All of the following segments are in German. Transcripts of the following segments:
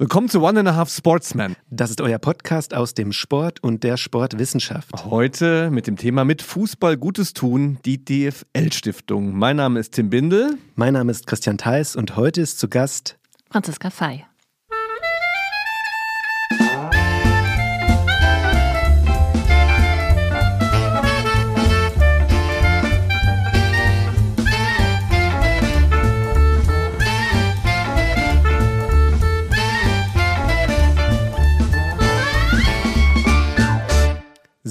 Willkommen zu One and a Half Sportsman. Das ist euer Podcast aus dem Sport und der Sportwissenschaft. Heute mit dem Thema mit Fußball Gutes tun, die DFL-Stiftung. Mein Name ist Tim Bindel. Mein Name ist Christian Theis und heute ist zu Gast Franziska Fey.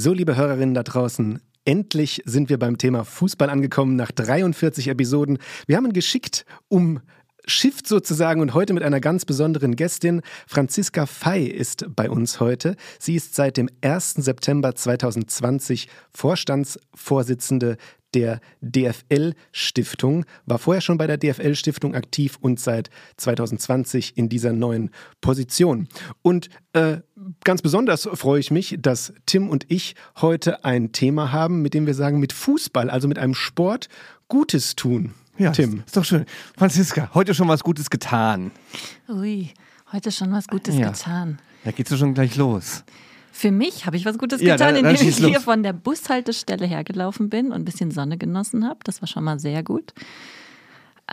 So, liebe Hörerinnen da draußen, endlich sind wir beim Thema Fußball angekommen nach 43 Episoden. Wir haben geschickt um Shift sozusagen und heute mit einer ganz besonderen Gästin. Franziska Fey ist bei uns heute. Sie ist seit dem 1. September 2020 Vorstandsvorsitzende der DFL-Stiftung, war vorher schon bei der DFL-Stiftung aktiv und seit 2020 in dieser neuen Position. Und äh, ganz besonders freue ich mich, dass Tim und ich heute ein Thema haben, mit dem wir sagen, mit Fußball, also mit einem Sport, Gutes tun. Ja, Tim. Ist, ist doch schön. Franziska, heute schon was Gutes getan. Ui, heute schon was Gutes ja. getan. Da geht's schon gleich los. Für mich habe ich was Gutes ja, getan, dann, dann indem ich hier von der Bushaltestelle hergelaufen bin und ein bisschen Sonne genossen habe. Das war schon mal sehr gut.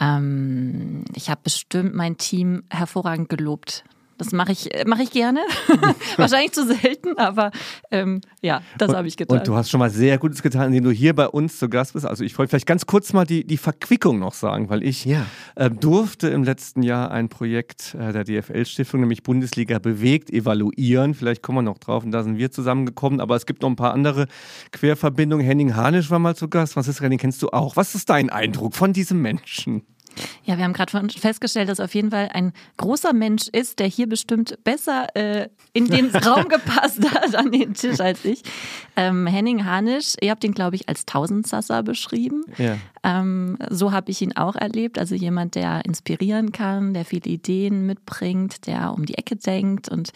Ähm, ich habe bestimmt mein Team hervorragend gelobt. Das mache ich, äh, mach ich gerne. Wahrscheinlich zu selten, aber ähm, ja, das habe ich getan. Und du hast schon mal sehr Gutes getan, indem du hier bei uns zu Gast bist. Also ich wollte vielleicht ganz kurz mal die, die Verquickung noch sagen, weil ich ja. äh, durfte im letzten Jahr ein Projekt äh, der DFL-Stiftung, nämlich Bundesliga bewegt, evaluieren. Vielleicht kommen wir noch drauf und da sind wir zusammengekommen. Aber es gibt noch ein paar andere Querverbindungen. Henning Hanisch war mal zu Gast. Franziska, den kennst du auch. Was ist dein Eindruck von diesem Menschen? Ja, wir haben gerade festgestellt, dass auf jeden Fall ein großer Mensch ist, der hier bestimmt besser äh, in den Raum gepasst hat an den Tisch als ich. Ähm, Henning Hanisch, ihr habt ihn, glaube ich, als Tausendsasser beschrieben. Ja. Ähm, so habe ich ihn auch erlebt. Also jemand, der inspirieren kann, der viele Ideen mitbringt, der um die Ecke denkt und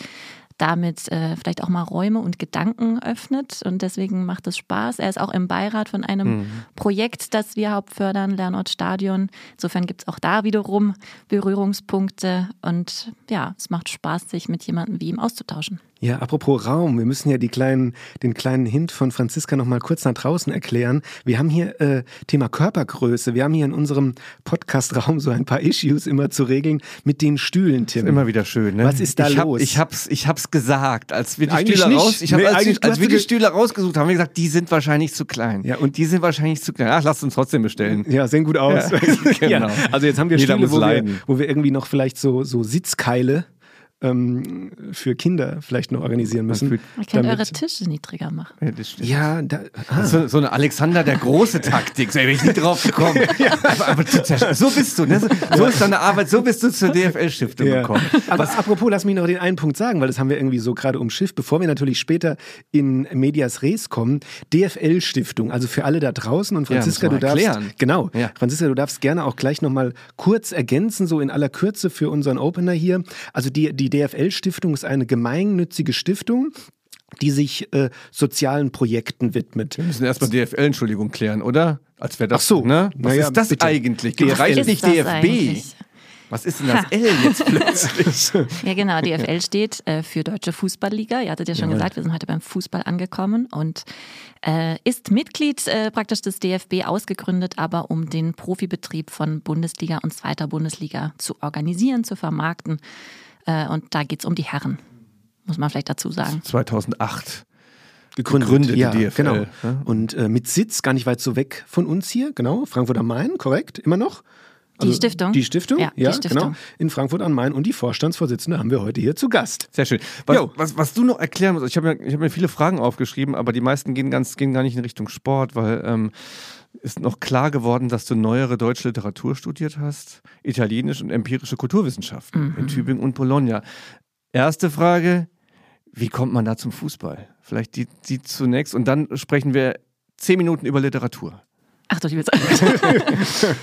damit äh, vielleicht auch mal Räume und Gedanken öffnet. Und deswegen macht es Spaß. Er ist auch im Beirat von einem mhm. Projekt, das wir hauptfördern, Lernort Stadion. Insofern gibt es auch da wiederum Berührungspunkte. Und ja, es macht Spaß, sich mit jemandem wie ihm auszutauschen. Ja, apropos Raum, wir müssen ja die kleinen, den kleinen Hint von Franziska noch mal kurz nach draußen erklären. Wir haben hier äh, Thema Körpergröße. Wir haben hier in unserem Podcast-Raum so ein paar Issues immer zu regeln mit den Stühlen, Tim. Ist immer wieder schön, ne? Was ist da ich los? ich hab's, ich hab's gesagt, als wir die eigentlich Stühle nicht. raus, ich hab, nee, als, als wir die Stühle rausgesucht haben, haben wir gesagt, die sind wahrscheinlich zu klein. Ja, und die sind wahrscheinlich zu klein. Ach, lasst uns trotzdem bestellen. Ja, sehen gut aus. Ja, genau. ja, also jetzt haben wir Jeder Stühle, wo wir, wo wir irgendwie noch vielleicht so, so Sitzkeile ähm, für Kinder vielleicht noch organisieren müssen. Man kann eure Tische niedriger machen. Ja, das. Ja, da, ah. so, so, eine Alexander der große Taktik. So, bin ich nicht drauf gekommen. ja. aber, aber, so bist du. Ne? So ist deine Arbeit. So bist du zur DFL-Stiftung ja. gekommen. Aber Was? apropos, lass mich noch den einen Punkt sagen, weil das haben wir irgendwie so gerade umschifft, bevor wir natürlich später in Medias Res kommen. DFL-Stiftung, also für alle da draußen und Franziska, ja, du darfst erklären. genau. Franziska, du darfst gerne auch gleich noch mal kurz ergänzen, so in aller Kürze für unseren Opener hier. Also die die die DFL-Stiftung ist eine gemeinnützige Stiftung, die sich äh, sozialen Projekten widmet. Wir müssen erstmal DFL, Entschuldigung, klären, oder? Als wäre das Ach so, ne? Was naja, ist das bitte. eigentlich? DFL reicht nicht DFB. Eigentlich? Was ist denn das L jetzt plötzlich? ja, genau. DFL steht äh, für Deutsche Fußballliga. Ihr hattet ja schon ja. gesagt, wir sind heute beim Fußball angekommen und äh, ist Mitglied äh, praktisch des DFB ausgegründet, aber um den Profibetrieb von Bundesliga und zweiter Bundesliga zu organisieren, zu vermarkten. Äh, und da geht es um die Herren, muss man vielleicht dazu sagen. 2008 gegründet, gegründet ja, DFL. Genau. Und äh, mit Sitz gar nicht weit so weg von uns hier, genau, Frankfurt am Main, korrekt, immer noch. Also die Stiftung. Die Stiftung, ja, ja die Stiftung. genau. In Frankfurt am Main und die Vorstandsvorsitzende haben wir heute hier zu Gast. Sehr schön. Was, was, was du noch erklären musst, ich habe mir, hab mir viele Fragen aufgeschrieben, aber die meisten gehen, ganz, gehen gar nicht in Richtung Sport, weil ähm, ist noch klar geworden, dass du neuere deutsche Literatur studiert hast, Italienisch und empirische Kulturwissenschaften mhm. in Tübingen und Bologna. Erste Frage, wie kommt man da zum Fußball? Vielleicht die, die zunächst und dann sprechen wir zehn Minuten über Literatur. Ach doch, ich will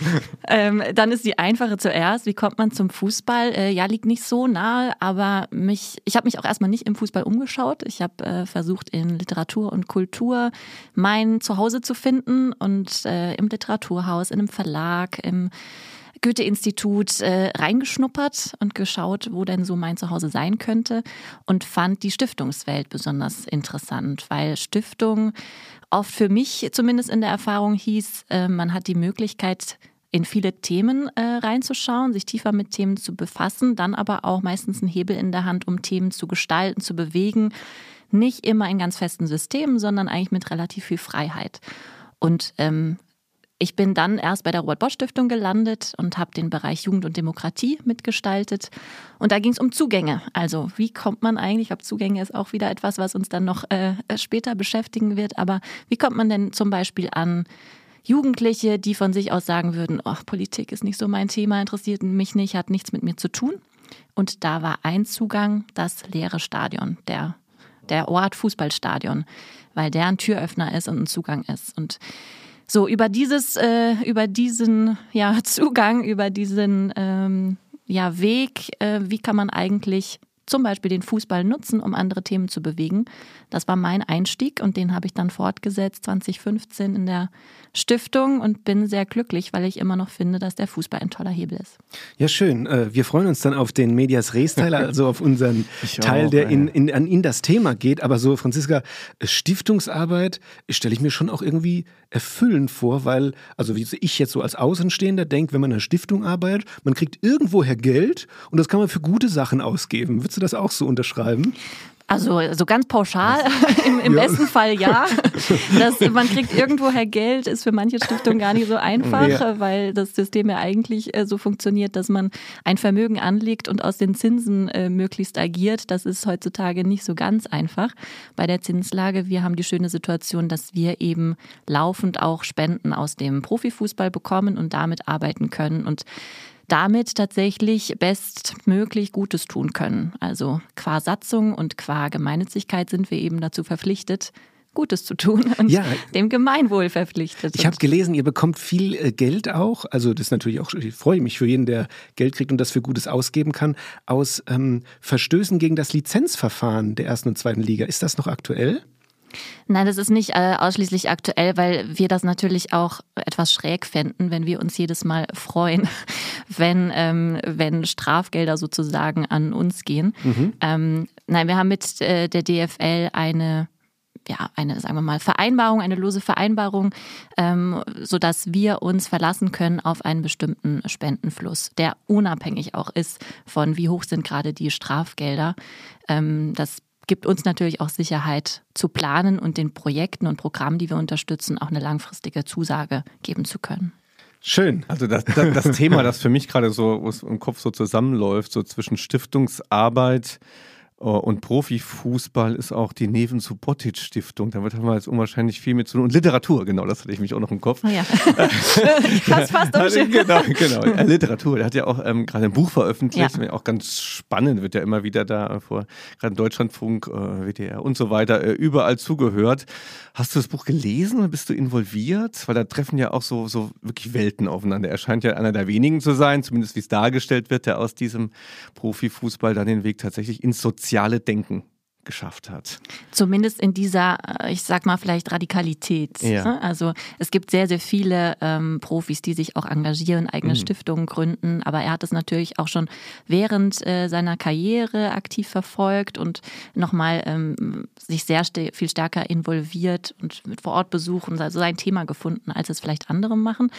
ähm, Dann ist die einfache zuerst. Wie kommt man zum Fußball? Äh, ja, liegt nicht so nahe, aber mich, ich habe mich auch erstmal nicht im Fußball umgeschaut. Ich habe äh, versucht, in Literatur und Kultur mein Zuhause zu finden und äh, im Literaturhaus, in einem Verlag, im Goethe-Institut äh, reingeschnuppert und geschaut, wo denn so mein Zuhause sein könnte und fand die Stiftungswelt besonders interessant, weil Stiftung oft für mich zumindest in der Erfahrung hieß, äh, man hat die Möglichkeit, in viele Themen äh, reinzuschauen, sich tiefer mit Themen zu befassen, dann aber auch meistens einen Hebel in der Hand, um Themen zu gestalten, zu bewegen. Nicht immer in ganz festen Systemen, sondern eigentlich mit relativ viel Freiheit. Und ähm, ich bin dann erst bei der Robert Bosch Stiftung gelandet und habe den Bereich Jugend und Demokratie mitgestaltet. Und da ging es um Zugänge. Also wie kommt man eigentlich, ich glaube, Zugänge ist auch wieder etwas, was uns dann noch äh, später beschäftigen wird, aber wie kommt man denn zum Beispiel an Jugendliche, die von sich aus sagen würden, oh, Politik ist nicht so mein Thema, interessiert mich nicht, hat nichts mit mir zu tun. Und da war ein Zugang das leere Stadion, der, der Ort Fußballstadion, weil der ein Türöffner ist und ein Zugang ist. Und so, über dieses, äh, über diesen ja, Zugang, über diesen ähm, ja, Weg, äh, wie kann man eigentlich zum Beispiel den Fußball nutzen, um andere Themen zu bewegen. Das war mein Einstieg und den habe ich dann fortgesetzt 2015 in der Stiftung und bin sehr glücklich, weil ich immer noch finde, dass der Fußball ein toller Hebel ist. Ja, schön. Äh, wir freuen uns dann auf den Medias Res-Teil, also auf unseren Teil, der in, in, an in das Thema geht. Aber so, Franziska, Stiftungsarbeit stelle ich mir schon auch irgendwie erfüllend vor, weil, also wie ich jetzt so als Außenstehender denke, wenn man in einer Stiftung arbeitet, man kriegt irgendwoher Geld und das kann man für gute Sachen ausgeben. Würdest du das auch so unterschreiben? Also so ganz pauschal, im, im ja. besten Fall ja. Das, man kriegt irgendwoher Geld, ist für manche Stiftungen gar nicht so einfach, ja. weil das System ja eigentlich äh, so funktioniert, dass man ein Vermögen anlegt und aus den Zinsen äh, möglichst agiert. Das ist heutzutage nicht so ganz einfach bei der Zinslage. Wir haben die schöne Situation, dass wir eben laufend auch Spenden aus dem Profifußball bekommen und damit arbeiten können. Und damit tatsächlich bestmöglich Gutes tun können. Also qua Satzung und qua Gemeinnützigkeit sind wir eben dazu verpflichtet, Gutes zu tun und ja, dem Gemeinwohl verpflichtet. Ich habe gelesen, ihr bekommt viel äh, Geld auch. Also das ist natürlich auch, ich freue mich für jeden, der Geld kriegt und das für Gutes ausgeben kann, aus ähm, Verstößen gegen das Lizenzverfahren der ersten und zweiten Liga. Ist das noch aktuell? Nein, das ist nicht äh, ausschließlich aktuell, weil wir das natürlich auch etwas schräg fänden, wenn wir uns jedes Mal freuen, wenn, ähm, wenn Strafgelder sozusagen an uns gehen. Mhm. Ähm, nein, wir haben mit äh, der DFL eine ja, eine, sagen wir mal, Vereinbarung, eine lose Vereinbarung, ähm, sodass wir uns verlassen können auf einen bestimmten Spendenfluss, der unabhängig auch ist von, wie hoch sind gerade die Strafgelder. Ähm, das gibt uns natürlich auch Sicherheit zu planen und den Projekten und Programmen, die wir unterstützen, auch eine langfristige Zusage geben zu können. Schön. Also das, das, das Thema, das für mich gerade so im Kopf so zusammenläuft, so zwischen Stiftungsarbeit, und Profifußball ist auch die Neven Subotic Stiftung. Da haben wir jetzt unwahrscheinlich viel mit zu tun. Und Literatur, genau, das hatte ich mich auch noch im Kopf. Oh ja. passt auch schön. Genau, genau. Äh, Literatur. Der hat ja auch ähm, gerade ein Buch veröffentlicht. Ja. Auch ganz spannend, wird ja immer wieder da vor, gerade Deutschlandfunk, äh, WDR und so weiter, äh, überall zugehört. Hast du das Buch gelesen oder bist du involviert? Weil da treffen ja auch so, so wirklich Welten aufeinander. Er scheint ja einer der wenigen zu sein, zumindest wie es dargestellt wird, der aus diesem Profifußball dann den Weg tatsächlich ins soziale Denken geschafft hat. Zumindest in dieser, äh, ich sag mal vielleicht Radikalität. Ja. Ne? Also es gibt sehr, sehr viele ähm, Profis, die sich auch engagieren, eigene mhm. Stiftungen gründen, aber er hat es natürlich auch schon während äh, seiner Karriere aktiv verfolgt und nochmal ähm, sich sehr st viel stärker involviert und mit Vorortbesuchen also sein Thema gefunden, als es vielleicht andere machen.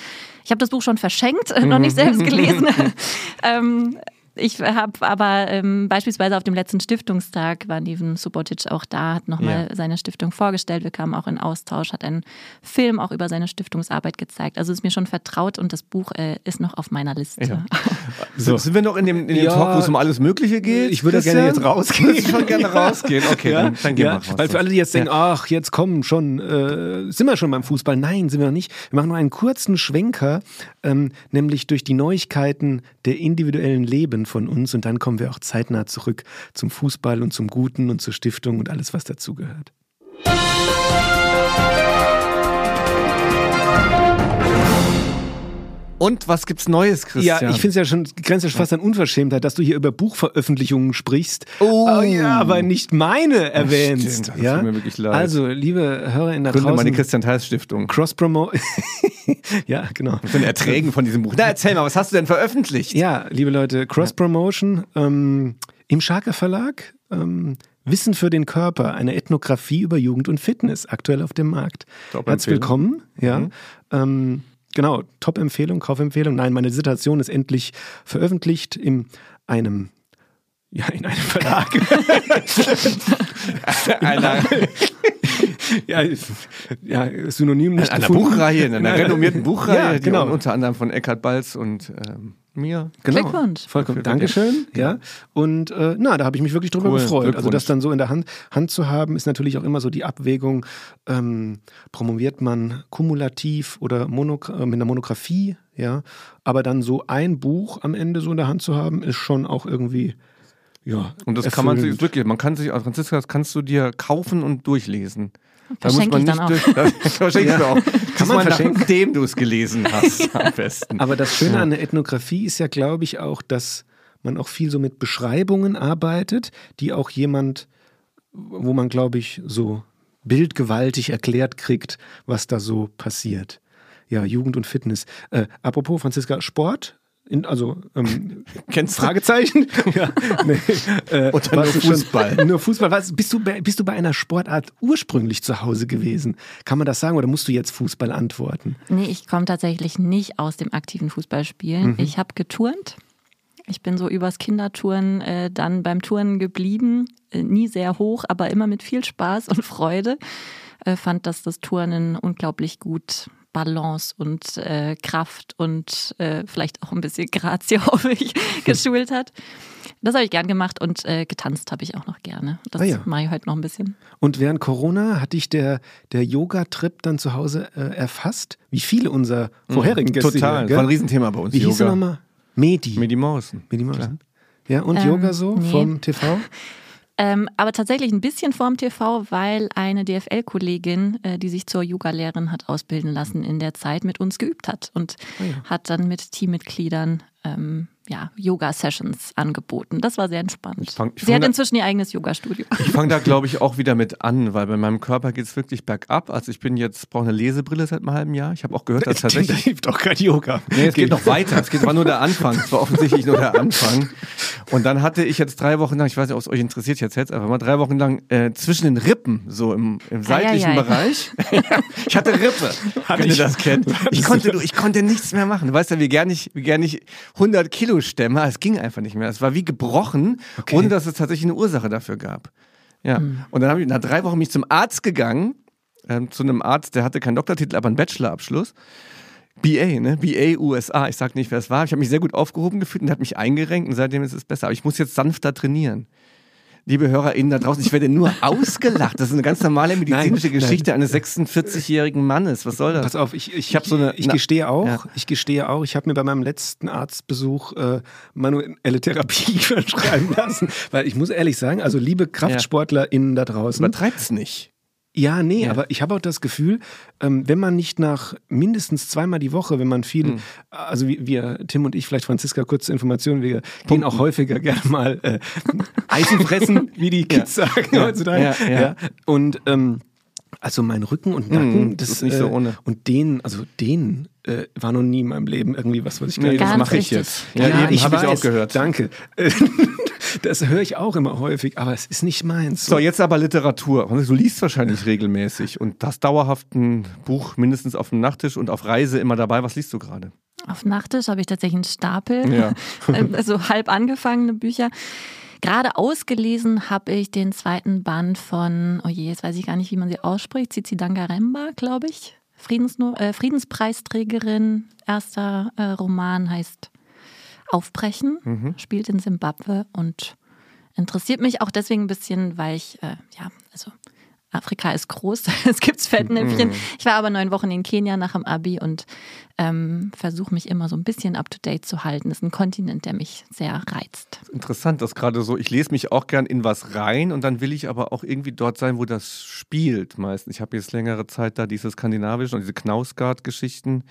Ich habe das Buch schon verschenkt, noch nicht selbst gelesen. ähm, ich habe aber ähm, beispielsweise auf dem letzten Stiftungstag war Neven Subotic auch da, hat nochmal ja. seine Stiftung vorgestellt. Wir kamen auch in Austausch, hat einen Film auch über seine Stiftungsarbeit gezeigt. Also ist mir schon vertraut und das Buch äh, ist noch auf meiner Liste. Ja. So. Sind wir noch in dem, in dem ja. Talk, wo es um alles Mögliche geht? Ich würde gerne jetzt rausgehen. Ich schon gerne rausgehen. Okay, dann, dann gehen wir raus. Weil für alle, die jetzt denken, ach, jetzt kommen schon, äh, sind wir schon beim Fußball? Nein, sind wir noch nicht. Wir machen noch einen kurzen Schwenker, ähm, nämlich durch die Neuigkeiten der individuellen Leben von uns und dann kommen wir auch zeitnah zurück zum Fußball und zum Guten und zur Stiftung und alles, was dazugehört. Und was gibt's Neues, Christian? Ja, ich finde es ja schon, grenzt ja schon fast an Unverschämtheit, dass du hier über Buchveröffentlichungen sprichst. Oh. ja, aber nicht meine erwähnst. stimmt, das ja? tut mir wirklich leid. Also, liebe HörerInnen da Gründe draußen. meine Christian Theis Stiftung. Cross-Promo. ja, genau. Von den Erträgen von diesem Buch. Na, erzähl mal, was hast du denn veröffentlicht? Ja, liebe Leute, Cross-Promotion ähm, im Scharker Verlag. Ähm, Wissen für den Körper, eine Ethnographie über Jugend und Fitness, aktuell auf dem Markt. Herzlich willkommen. Ja. Ähm, genau, Top-Empfehlung, Kaufempfehlung. Nein, meine Dissertation ist endlich veröffentlicht in einem ja, in einem Verlag. Einer, ja, ja, Synonym nicht einer gefunden. Buchreihe, in einer renommierten Buchreihe, Ja, genau. die unter anderem von Eckhard Balz und ähm, mir. Genau. Glückwunsch. Vollkommen. Dankeschön. Ja. Und äh, na, da habe ich mich wirklich drüber Cool. gefreut. Also das dann so in der Hand, Hand zu haben, ist natürlich auch immer so die Abwägung, ähm, promoviert man kumulativ oder monok äh, mit einer Monographie, ja. Aber dann so ein Buch am Ende so in der Hand zu haben, ist schon auch irgendwie, ja. Und das kann man sich erfüllend. wirklich, man kann sich, Franziska, das kannst du dir kaufen und durchlesen. Da Verschenke ich dann auch. durch. Das verschenkst du auch. Kann man man verschenken. nachdem du es gelesen hast, am besten. Aber das Schöne an der Ethnographie ist ja, glaube ich, auch, dass man auch viel so mit Beschreibungen arbeitet, die auch jemand, wo man, glaube ich, so bildgewaltig erklärt kriegt, was da so passiert. Ja, Jugend und Fitness. Äh, apropos, Franziska, Sport? In, also ähm, Kennst du? Fragezeichen? ja, nee, äh, Oder nur du schon- Fußball? Nur Fußball. Was, bist, du bei, bist du bei einer Sportart ursprünglich zu Hause gewesen? Kann man das sagen oder musst du jetzt Fußball antworten? Nee, ich komme tatsächlich nicht aus dem aktiven Fußballspielen. Mhm. Ich habe geturnt. Ich bin so übers Kindertouren äh, dann beim Touren geblieben. Äh, nie sehr hoch, aber immer mit viel Spaß und Freude. Äh, fand, dass das Turnen unglaublich gut Balance und äh, Kraft und äh, vielleicht auch ein bisschen Grazie, hoffe ich, geschult hat. Das habe ich gern gemacht und äh, getanzt habe ich auch noch gerne. Das Ah ja. mache ich heute noch ein bisschen. Und während Corona hat dich der, der Yoga-Trip dann zu Hause äh, erfasst? Wie viele unserer vorherigen Gäste Total. hier, Das gell? war ein Riesenthema bei uns. Wie hieß er Yoga. nochmal? Medi. Medi Mausen. Medi Mausen. Ja, und Ähm, Yoga so nee. vom TV? Ähm, aber tatsächlich ein bisschen vorm TV, weil eine DFL-Kollegin, äh, die sich zur Yoga-Lehrerin hat ausbilden lassen, in der Zeit mit uns geübt hat und hat dann mit Teammitgliedern ähm, ja, Yoga-Sessions angeboten. Das war sehr entspannt. fang- ich Sie fang hat da- inzwischen ihr eigenes Yoga-Studio. Ich fange da, glaube ich, auch wieder mit an, weil bei meinem Körper geht es wirklich bergab. Also ich bin jetzt, brauche eine Lesebrille seit einem halben Jahr. Ich habe auch gehört, dass Da tatsächlich... gibt auch kein Yoga. Nee, es geht noch weiter. Es geht, war nur der Anfang. Es war offensichtlich nur der Anfang. Und dann hatte ich jetzt drei Wochen lang, ich weiß nicht, ob es euch interessiert, ich erzähl's einfach mal, drei Wochen lang äh, zwischen den Rippen, so im, im seitlichen Eieiei. Bereich. ich hatte Rippe, wenn ihr das kennt. Ich konnte, du, ich konnte nichts mehr machen. Du weißt ja, wie gerne ich, wie gerne ich 100 Kilo stemme. Es ging einfach nicht mehr. Es war wie gebrochen, ohne dass es tatsächlich eine Ursache dafür gab. Ja. Und dann habe ich nach drei Wochen mich zum Arzt gegangen, ähm, zu einem Arzt, der hatte keinen Doktortitel, aber einen Bachelorabschluss. BA, ne? BA USA. Ich sag nicht, wer es war. Ich habe mich sehr gut aufgehoben gefühlt und hat mich eingerenkt und seitdem ist es besser. Aber ich muss jetzt sanfter trainieren. Liebe HörerInnen da draußen, ich werde nur ausgelacht. Das ist eine ganz normale medizinische Nein, Geschichte eines 46-jährigen Mannes. Was soll das? Pass auf, ich, ich, Ich hab so eine- ich na- gestehe auch, Ja. ich gestehe auch, ich habe mir bei meinem letzten Arztbesuch äh, manuelle Therapie verschreiben lassen, weil ich muss ehrlich sagen, also liebe KraftsportlerInnen da draußen, Übertreibt's nicht. Ja, nee, Ja. aber ich habe auch das Gefühl, ähm, wenn man nicht nach mindestens zweimal die Woche, wenn man viel, Hm. also wie wir, Tim und ich, vielleicht Franziska, kurze Informationen, wir gehen auch häufiger gerne mal äh, Eisen fressen, wie die Kids sagen heutzutage. Ja, ja. Und ähm, also mein Rücken und Nacken, Hm, das ist nicht so äh, ohne. Und den, also den äh, war noch nie in meinem Leben irgendwie was, was ich Nee, das mache ich jetzt. ja, eben ich habe ich auch gehört. Danke. Das höre ich auch immer häufig, aber es ist nicht meins. So, jetzt aber Literatur. Du liest wahrscheinlich regelmäßig und hast dauerhaft ein Buch mindestens auf dem Nachttisch und auf Reise immer dabei. Was liest du gerade? Auf dem Nachttisch habe ich tatsächlich einen Stapel, Ja. also halb angefangene Bücher. Gerade ausgelesen habe ich den zweiten Band von, oh je, jetzt weiß ich gar nicht, wie man sie ausspricht, Cici Dangaremba, glaube ich. Friedensno äh, Friedenspreisträgerin, erster äh, Roman heißt Aufbrechen, spielt in Simbabwe und interessiert mich auch deswegen ein bisschen, weil ich, äh, ja, also Afrika ist groß, es gibt Fettnäpfchen. Ich war aber neun Wochen in Kenia nach dem Abi und ähm, versuche mich immer so ein bisschen up to date zu halten. Das ist ein Kontinent, der mich sehr reizt. Interessant, das gerade so. Ich lese mich auch gern in was rein und dann will ich aber auch irgendwie dort sein, wo das spielt meistens. Ich habe jetzt längere Zeit da diese skandinavischen und diese Knausgard-Geschichten,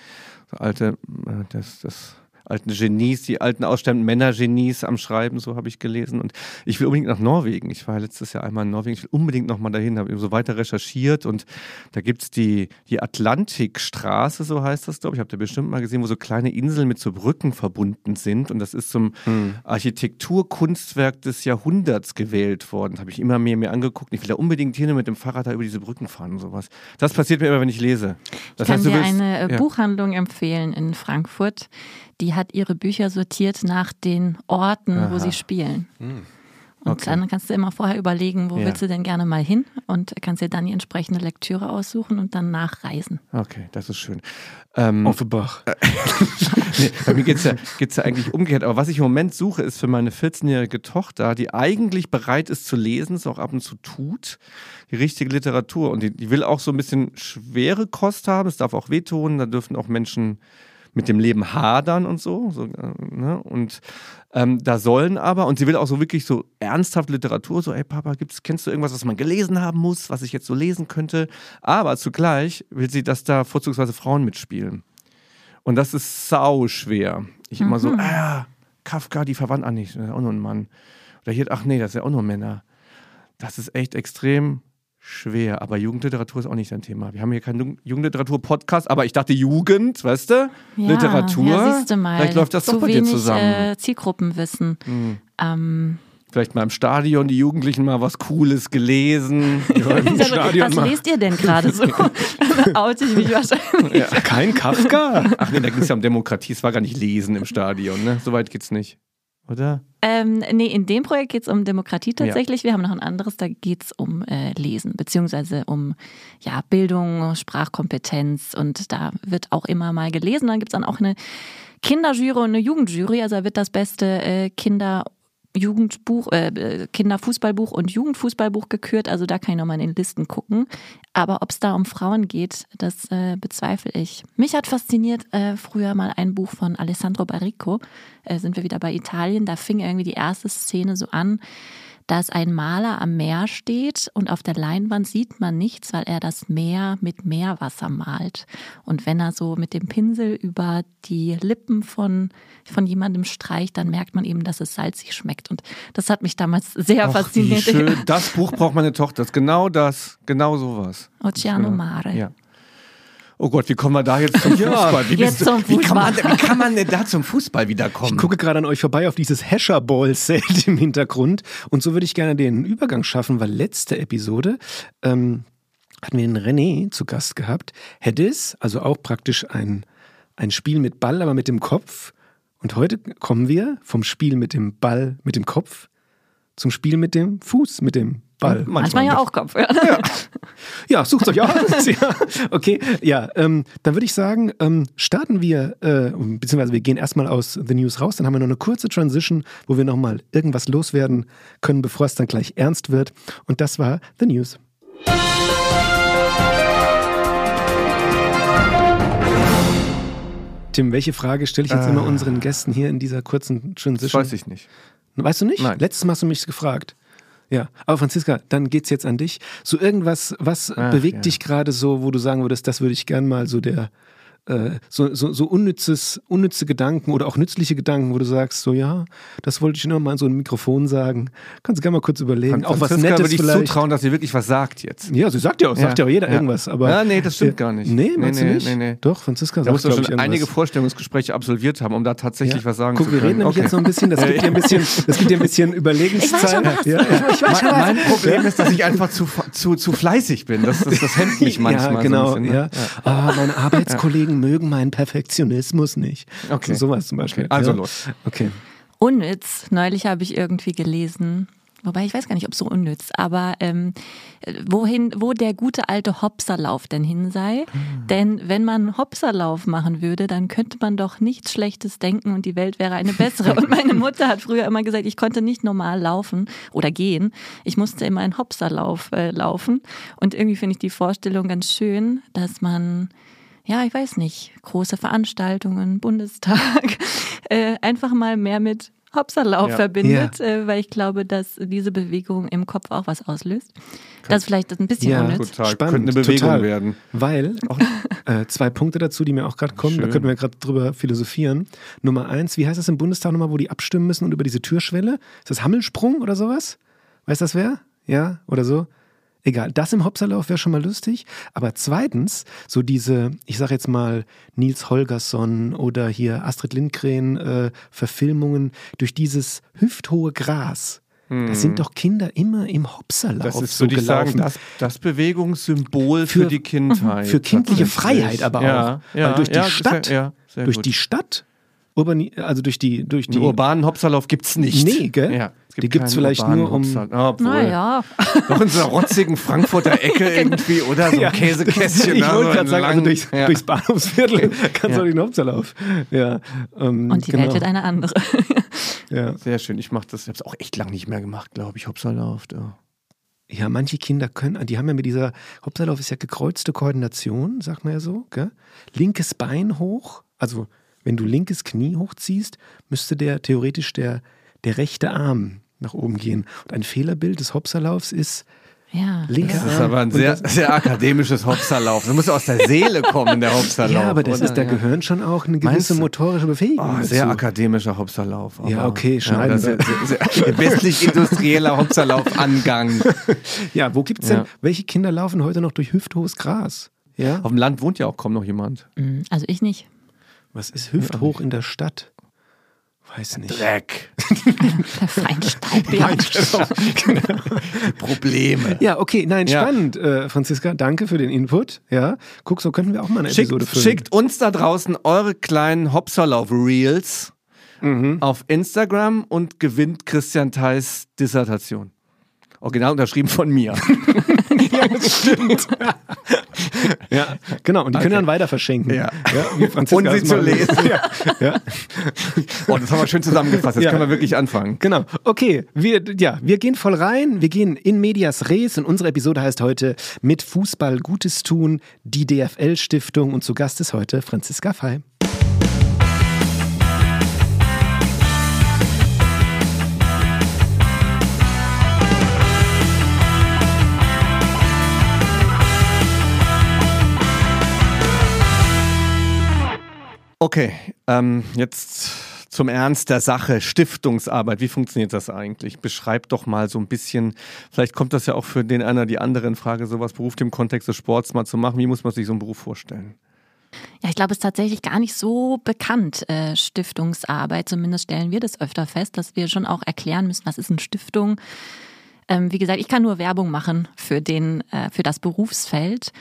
so alte, äh, das, das alten Genies, die alten aussterbenden Männergenies am Schreiben, so habe ich gelesen. Und ich will unbedingt nach Norwegen. Ich war letztes Jahr einmal in Norwegen. Ich will unbedingt nochmal dahin, habe so weiter recherchiert und da gibt es die, die Atlantikstraße, so heißt das, glaube ich. Habt ihr bestimmt mal gesehen, wo so kleine Inseln mit so Brücken verbunden sind. Und das ist zum hm. Architekturkunstwerk des Jahrhunderts gewählt worden. Das habe ich immer mehr mir angeguckt. Ich will da unbedingt hin und mit dem Fahrrad da über diese Brücken fahren und sowas. Das passiert mir immer, wenn ich lese. Das ich kann heißt, dir willst, eine äh, ja. Buchhandlung empfehlen in Frankfurt die hat ihre Bücher sortiert nach den Orten, Aha. wo sie spielen. Hm. Und okay. dann kannst du immer vorher überlegen, wo ja. willst du denn gerne mal hin und kannst dir dann die entsprechende Lektüre aussuchen und dann nachreisen. Okay, das ist schön. Ähm, Offenbach. nee, bei mir geht es ja, geht's ja eigentlich umgekehrt. Aber was ich im Moment suche, ist für meine 14-jährige Tochter, die eigentlich bereit ist zu lesen, es auch ab und zu tut, die richtige Literatur. Und die, die will auch so ein bisschen schwere Kost haben. Es darf auch wehtun. Da dürfen auch Menschen mit dem Leben hadern und so. so äh, ne? Und ähm, da sollen aber, und sie will auch so wirklich so ernsthaft Literatur, so, ey Papa, gibt's, kennst du irgendwas, was man gelesen haben muss, was ich jetzt so lesen könnte? Aber zugleich will sie, dass da vorzugsweise Frauen mitspielen. Und das ist sau schwer. Ich mhm. immer so, ah, Kafka, die verwandt, ah nicht, auch nur ein Mann. Oder hier, ach nee, das ist ja auch nur Männer. Das ist echt extrem schwer. Aber Jugendliteratur ist auch nicht sein Thema. Wir haben hier keinen Jugendliteratur-Podcast, aber ich dachte Jugend, weißt du? Ja, Literatur. Ja, siehst du mal. Vielleicht läuft das Zu doch bei wenig, dir zusammen. Äh, Zielgruppenwissen. Hm. Ähm, Vielleicht mal im Stadion die Jugendlichen mal was Cooles gelesen. was lest ihr denn gerade so? Oute ich mich wahrscheinlich. Ja. Kein Kafka? Ach nee, da ging es ja um Demokratie. Es war gar nicht Lesen im Stadion, ne? Soweit geht's nicht oder? Ähm, nee, in dem Projekt geht es um Demokratie tatsächlich. Ja. Wir haben noch ein anderes, da geht es um äh, Lesen, beziehungsweise um ja, Bildung, Sprachkompetenz und da wird auch immer mal gelesen. Dann gibt es dann auch eine Kinderjury und eine Jugendjury, also da wird das beste äh, Kinder- Jugendbuch, äh, Kinderfußballbuch und Jugendfußballbuch gekürt. Also da kann ich nochmal in den Listen gucken. Aber ob es da um Frauen geht, das äh, bezweifle ich. Mich hat fasziniert äh, früher mal ein Buch von Alessandro Barrico. Äh, sind wir wieder bei Italien. Da fing irgendwie die erste Szene so an dass ein Maler am Meer steht und auf der Leinwand sieht man nichts, weil er das Meer mit Meerwasser malt. Und wenn er so mit dem Pinsel über die Lippen von, von jemandem streicht, dann merkt man eben, dass es salzig schmeckt. Und das hat mich damals sehr Och, fasziniert. Schön. Das Buch braucht meine Tochter. Das ist genau das, genau sowas. Oceano Mare. Ja. Oh Gott, wie kommen wir da jetzt zum Fußball? Wie, jetzt zum Fußball. Wie, kann man, wie kann man denn da zum Fußball wiederkommen? Ich gucke gerade an euch vorbei auf dieses Hescher-Ball-Set im Hintergrund. Und so würde ich gerne den Übergang schaffen, weil letzte Episode ähm, hatten wir den René zu Gast gehabt. Hedis, also auch praktisch ein, ein Spiel mit Ball, aber mit dem Kopf. Und heute kommen wir vom Spiel mit dem Ball, mit dem Kopf zum Spiel mit dem Fuß, mit dem Ball. Manchmal, manchmal ja auch Kopf. Ja, ja. ja sucht euch aus. ja. Okay, ja, ähm, dann würde ich sagen, ähm, starten wir, äh, beziehungsweise wir gehen erstmal aus The News raus, dann haben wir noch eine kurze Transition, wo wir nochmal irgendwas loswerden können, bevor es dann gleich ernst wird. Und das war The News. Tim, welche Frage stelle ich jetzt äh, immer unseren Gästen hier in dieser kurzen Transition? Das weiß ich nicht. Weißt du nicht? Nein. Letztes Mal hast du mich gefragt. Ja, aber Franziska, dann geht's jetzt an dich. So irgendwas, was Ach, bewegt ja. dich gerade so, wo du sagen würdest, das würde ich gern mal so der so, so, so unnützes, unnütze Gedanken oder auch nützliche Gedanken, wo du sagst, so ja, das wollte ich nur mal in so ein Mikrofon sagen. Kannst du gerne mal kurz überlegen. Franz, auch was Franziska Nettes würde ich vielleicht. zutrauen, dass sie wirklich was sagt jetzt. Ja, sie sagt ja auch, sagt ja, auch jeder ja. irgendwas. Aber, ja, nee, das stimmt äh, gar nicht. Nee, meinst nee, du nicht? Nee, nee. Doch, Franziska sagt, Da musst du schon einige Vorstellungsgespräche absolviert haben, um da tatsächlich ja. was sagen Guck, zu können. wir reden nämlich okay. jetzt noch ein bisschen, das gibt dir ein bisschen, das gibt dir ein bisschen Überlegenszeit. Ich weiß schon was. Ja, ich weiß schon was. Mein Problem ist, dass ich einfach zu, zu, zu fleißig bin. Das, das, das hemmt mich manchmal. Ja, genau. So ja. Meine Arbeitskollegen mögen meinen Perfekt Perfektionismus nicht. Okay. So, sowas zum Beispiel. Okay, also ja. los. Okay. Unnütz. Neulich habe ich irgendwie gelesen, wobei ich weiß gar nicht, ob so unnütz, aber ähm, wohin, wo der gute alte Hopserlauf denn hin sei. Mhm. Denn wenn man Hopserlauf machen würde, dann könnte man doch nichts Schlechtes denken und die Welt wäre eine bessere. Und meine Mutter hat früher immer gesagt, ich konnte nicht normal laufen oder gehen. Ich musste immer einen Hopserlauf äh, laufen. Und irgendwie finde ich die Vorstellung ganz schön, dass man ja, ich weiß nicht, große Veranstaltungen, Bundestag, äh, einfach mal mehr mit Hopserlauf ja. verbindet, ja. Äh, weil ich glaube, dass diese Bewegung im Kopf auch was auslöst. Das ist vielleicht ein bisschen ja, unnütz. Total. Spannend, Könnte eine Bewegung total. werden. Weil, äh, zwei Punkte dazu, die mir auch gerade kommen, Schön. da könnten wir gerade drüber philosophieren. Nummer eins, wie heißt das im Bundestag nochmal, wo die abstimmen müssen und über diese Türschwelle? Ist das Hammelsprung oder sowas? Weiß das wer? Ja, oder so? Egal, das im Hopserlauf wäre schon mal lustig. Aber zweitens, so diese, ich sag jetzt mal, Nils Holgersson oder hier Astrid Lindgren äh, Verfilmungen durch dieses hüfthohe Gras. Mhm. Das sind doch Kinder immer im Hopserlauf. Das ist, so ich sagen, das, das Bewegungssymbol für, für, die Kindheit. Für kindliche Freiheit aber ja, auch. Ja, Weil durch die ja, Stadt, ja, durch die Stadt Urban, also durch die, durch die. Einen urbanen Hopserlauf gibt es nicht. Nee, gell? Ja, es gibt die gibt es vielleicht nur um. Naja. Noch in so einer rotzigen Frankfurter Ecke irgendwie oder so ein ja. Käsekästchen. Ich wollte gerade sagen, also durchs, ja. durchs Bahnhofsviertel kannst du ja. den Hopserlauf. Ja, ähm, Und die genau. Welt wird eine andere. ja. Sehr schön. Ich mache das, ich habe es auch echt lang nicht mehr gemacht, glaube ich, Hopserlauf. Ja. Ja, manche Kinder können, die haben ja mit dieser, Hopserlauf ist ja gekreuzte Koordination, sagt man ja so, gell? Linkes Bein hoch, also wenn du linkes Knie hochziehst, müsste der theoretisch der, der rechte Arm nach oben gehen. Und ein Fehlerbild des Hopserlaufs ist, ja, linker Das ist aber ein sehr, sehr akademisches Hopserlauf. Das muss aus der Seele kommen, der Hopserlauf. Ja, aber das ist, da gehören schon auch eine gewisse motorische Befähigung. Oh, sehr akademischer Hopserlauf. ja, okay, schneiden ja, wir. Westlich-industrieller Hopserlaufangang. Ja, wo gibt es denn, ja. welche Kinder laufen heute noch durch hüfthohes Gras? Ja? Auf dem Land wohnt ja auch kaum noch jemand. Mhm, also ich nicht. Was ist hüfthoch in der Stadt? Weiß nicht. Dreck. Der Feinstaub. genau. Probleme. Ja, okay, nein, spannend, ja. äh, Franziska. Danke für den Input. Ja, guck, so könnten wir auch mal eine schickt, Episode füllen. Schickt uns da draußen eure kleinen Hopserlauf-Reels mhm. auf Instagram und gewinnt Christian Theis Dissertation. Original unterschrieben von mir. ja, das stimmt. ja, genau. Und die okay. können dann weiter verschenken. Ja. ja Und sie zu lesen. ja. ja. Oh, das haben wir schön zusammengefasst. Jetzt können wir wirklich anfangen. Genau. Okay, wir, ja, wir gehen voll rein. Wir gehen in Medias Res und unsere Episode heißt heute Mit Fußball Gutes tun, die DFL-Stiftung. Und zu Gast ist heute Franziska Fey. Okay, ähm, jetzt zum Ernst der Sache. Stiftungsarbeit, wie funktioniert das eigentlich? Beschreib doch mal so ein bisschen, vielleicht kommt das ja auch für den einer die andere in Frage, sowas Beruf im Kontext des Sports mal zu machen. Wie muss man sich so einen Beruf vorstellen? Ja, ich glaube, es ist tatsächlich gar nicht so bekannt, äh, Stiftungsarbeit. Zumindest stellen wir das öfter fest, dass wir schon auch erklären müssen, was ist eine Stiftung. Ähm, wie gesagt, ich kann nur Werbung machen für, den, äh, für das Berufsfeld.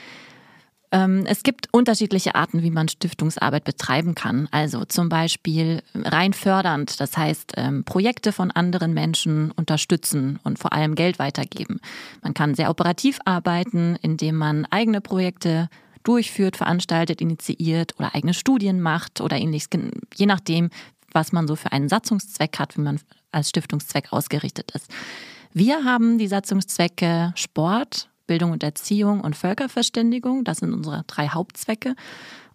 Ähm, es gibt unterschiedliche Arten, wie man Stiftungsarbeit betreiben kann. Also zum Beispiel rein fördernd, das heißt ähm, Projekte von anderen Menschen unterstützen und vor allem Geld weitergeben. Man kann sehr operativ arbeiten, indem man eigene Projekte durchführt, veranstaltet, initiiert oder eigene Studien macht oder ähnliches, je nachdem, was man so für einen Satzungszweck hat, wie man als Stiftungszweck ausgerichtet ist. Wir haben die Satzungszwecke Sport, Bildung und Erziehung und Völkerverständigung. Das sind unsere drei Hauptzwecke.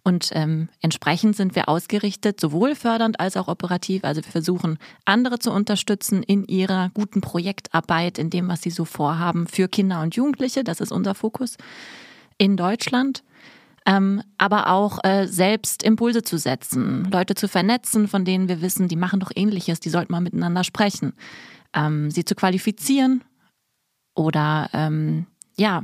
Und ähm, entsprechend sind wir ausgerichtet, sowohl fördernd als auch operativ. Also wir versuchen, andere zu unterstützen in ihrer guten Projektarbeit, in dem, was sie so vorhaben für Kinder und Jugendliche. Das ist unser Fokus in Deutschland. Ähm, aber auch äh, selbst Impulse zu setzen, Leute zu vernetzen, von denen wir wissen, die machen doch ähnliches, die sollten mal miteinander sprechen. Ähm, sie zu qualifizieren oder ähm, ja,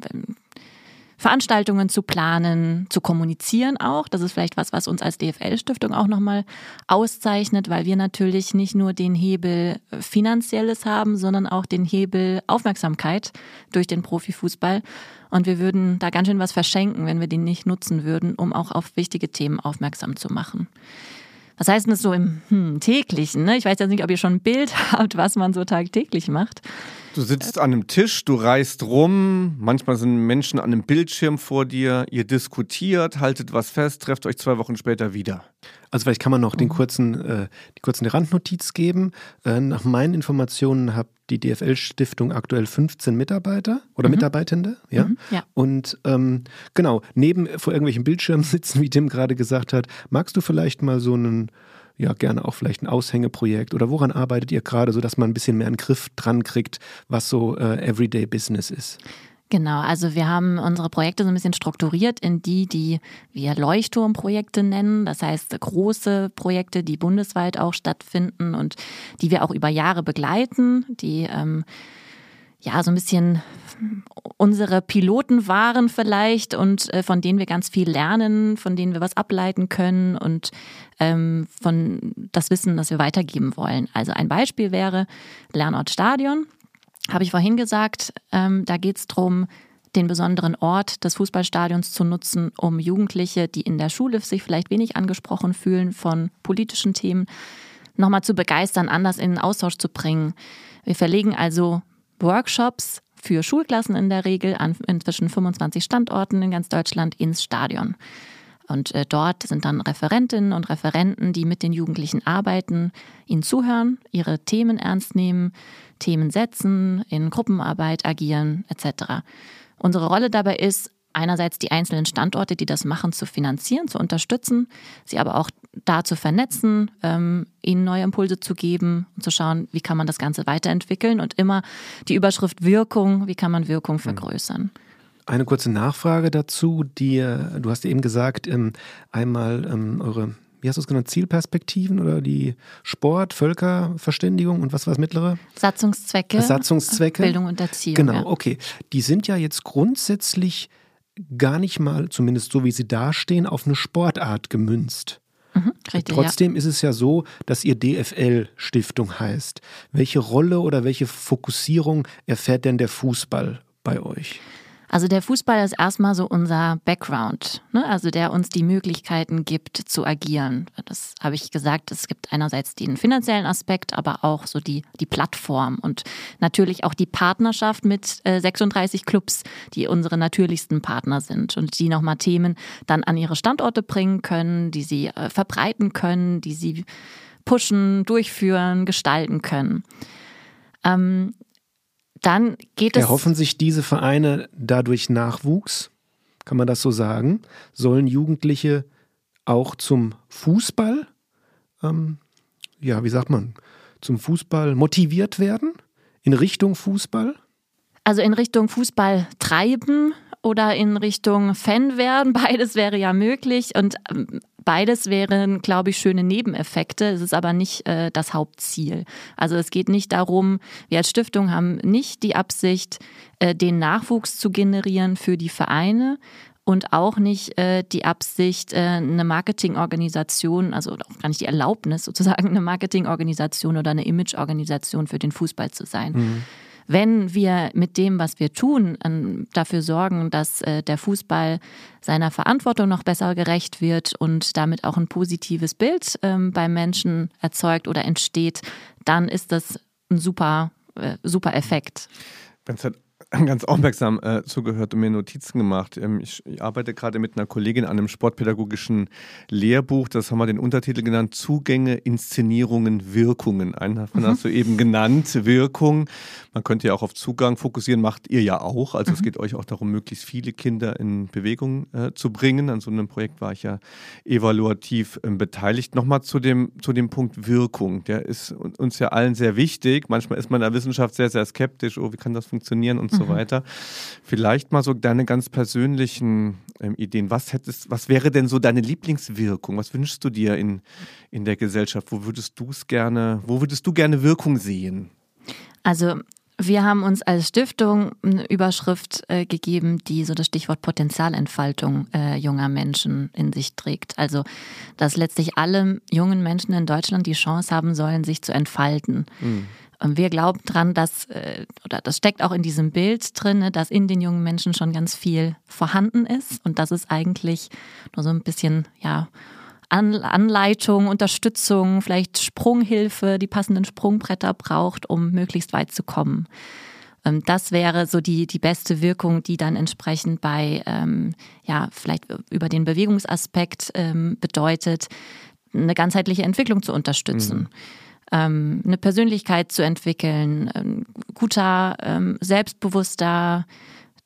Veranstaltungen zu planen, zu kommunizieren auch. Das ist vielleicht was, was uns als DFL-Stiftung auch nochmal auszeichnet, weil wir natürlich nicht nur den Hebel Finanzielles haben, sondern auch den Hebel Aufmerksamkeit durch den Profifußball. Und wir würden da ganz schön was verschenken, wenn wir den nicht nutzen würden, um auch auf wichtige Themen aufmerksam zu machen. Was heißt denn das so im hm, täglichen? Ne? Ich weiß jetzt nicht, ob ihr schon ein Bild habt, was man so tagtäglich macht. Du sitzt an einem Tisch, du reist rum, manchmal sind Menschen an einem Bildschirm vor dir, ihr diskutiert, haltet was fest, trefft euch zwei Wochen später wieder. Also vielleicht kann man noch den kurzen, äh, die kurzen Randnotiz geben. Äh, nach meinen Informationen hat die DFL-Stiftung aktuell 15 Mitarbeiter oder mhm. Mitarbeitende, ja. Mhm, ja. Und ähm, genau, neben vor irgendwelchen Bildschirmen sitzen, wie Tim gerade gesagt hat, magst du vielleicht mal so einen ja gerne auch vielleicht ein Aushängeprojekt oder woran arbeitet ihr gerade, sodass man ein bisschen mehr einen Griff dran kriegt, was so äh, Everyday Business ist? Genau, also wir haben unsere Projekte so ein bisschen strukturiert in die, die wir Leuchtturmprojekte nennen. Das heißt große Projekte, die bundesweit auch stattfinden und die wir auch über Jahre begleiten, die ähm, ja so ein bisschen unsere Piloten waren vielleicht und äh, von denen wir ganz viel lernen, von denen wir was ableiten können und ähm, von das Wissen, das wir weitergeben wollen. Also ein Beispiel wäre Lernort Stadion, habe ich vorhin gesagt. Ähm, da geht es darum, den besonderen Ort des Fußballstadions zu nutzen, um Jugendliche, die in der Schule sich vielleicht wenig angesprochen fühlen von politischen Themen, nochmal zu begeistern, anders in den Austausch zu bringen. Wir verlegen also Workshops für Schulklassen in der Regel an inzwischen 25 Standorten in ganz Deutschland ins Stadion. Und äh, dort sind dann Referentinnen und Referenten, die mit den Jugendlichen arbeiten, ihnen zuhören, ihre Themen ernst nehmen, Themen setzen, in Gruppenarbeit agieren etc. Unsere Rolle dabei ist, einerseits die einzelnen Standorte, die das machen, zu finanzieren, zu unterstützen, sie aber auch da zu vernetzen, ähm, ihnen neue Impulse zu geben und zu schauen, wie kann man das Ganze weiterentwickeln und immer die Überschrift Wirkung, wie kann man Wirkung vergrößern. Eine kurze Nachfrage dazu, die du hast eben gesagt, ähm, einmal ähm, eure wie hast du es genannt, Zielperspektiven oder die Sport, Völkerverständigung und was war das mittlere? Satzungszwecke. Satzungszwecke. Bildung und Erziehung. Genau, ja. okay. Die sind ja jetzt grundsätzlich gar nicht mal, zumindest so wie sie dastehen, auf eine Sportart gemünzt. Mhm, richtig, Trotzdem ja. ist es ja so, dass ihr DFL-Stiftung heißt. Welche Rolle oder welche Fokussierung erfährt denn der Fußball bei euch? Also der Fußball ist erstmal so unser Background, ne? also der uns die Möglichkeiten gibt zu agieren. Das habe ich gesagt, es gibt einerseits den finanziellen Aspekt, aber auch so die, die Plattform und natürlich auch die Partnerschaft mit äh, 36 Clubs, die unsere natürlichsten Partner sind und die nochmal Themen dann an ihre Standorte bringen können, die sie äh, verbreiten können, die sie pushen, durchführen, gestalten können. Dann geht es. Erhoffen sich diese Vereine dadurch Nachwuchs? Kann man das so sagen? Sollen Jugendliche auch zum Fußball, ähm, ja, wie sagt man, zum Fußball motiviert werden? In Richtung Fußball? Also in Richtung Fußball treiben oder in Richtung Fan werden, beides wäre ja möglich. Und ähm, Beides wären, glaube ich, schöne Nebeneffekte. Es ist aber nicht äh, das Hauptziel. Also es geht nicht darum, wir als Stiftung haben nicht die Absicht, äh, den Nachwuchs zu generieren für die Vereine und auch nicht äh, die Absicht, äh, eine Marketingorganisation, also auch gar nicht die Erlaubnis, sozusagen eine Marketingorganisation oder eine Imageorganisation für den Fußball zu sein. Mhm wenn wir mit dem, was wir tun, dafür sorgen, dass äh, der Fußball seiner Verantwortung noch besser gerecht wird und damit auch ein positives Bild ähm, beim Menschen erzeugt oder entsteht, dann ist das ein super, äh, super Effekt. Wenn es halt ganz aufmerksam äh, zugehört und mir Notizen gemacht. Ähm, ich, ich, arbeite gerade mit einer Kollegin an einem sportpädagogischen Lehrbuch. Das haben wir den Untertitel genannt: Zugänge, Inszenierungen, Wirkungen. Einen davon mhm. hast du eben genannt, Wirkung. Man könnte ja auch auf Zugang fokussieren, macht ihr ja auch. Also mhm. es geht euch auch darum, möglichst viele Kinder in Bewegung äh, zu bringen. An so einem Projekt war ich ja evaluativ äh, beteiligt. Nochmal zu dem, zu dem Punkt Wirkung. Der ist uns ja allen sehr wichtig. Manchmal ist man in der Wissenschaft sehr, sehr skeptisch. Oh, wie kann das funktionieren und so mhm. weiter. Vielleicht mal so deine ganz persönlichen ähm, Ideen. Was hättest, was wäre denn so deine Lieblingswirkung? Was wünschst du dir in, in der Gesellschaft? Wo würdest du es gerne, wo würdest du gerne Wirkung sehen? Also wir haben uns als Stiftung eine Überschrift äh, gegeben, die so das Stichwort Potenzialentfaltung äh, junger Menschen in sich trägt. Also, dass letztlich alle jungen Menschen in Deutschland die Chance haben sollen, sich zu entfalten. Mhm. Wir glauben dran, dass, äh, oder das steckt auch in diesem Bild drin, ne, dass in den jungen Menschen schon ganz viel vorhanden ist und dass es eigentlich nur so ein bisschen, ja, Anleitung, Unterstützung, vielleicht Sprunghilfe, die passenden Sprungbretter braucht, um möglichst weit zu kommen. Ähm, das wäre so die, die beste Wirkung, die dann entsprechend bei, ähm, ja, vielleicht über den Bewegungsaspekt ähm, bedeutet, eine ganzheitliche Entwicklung zu unterstützen. Mhm ähm, eine Persönlichkeit zu entwickeln, ein guter, ähm, selbstbewusster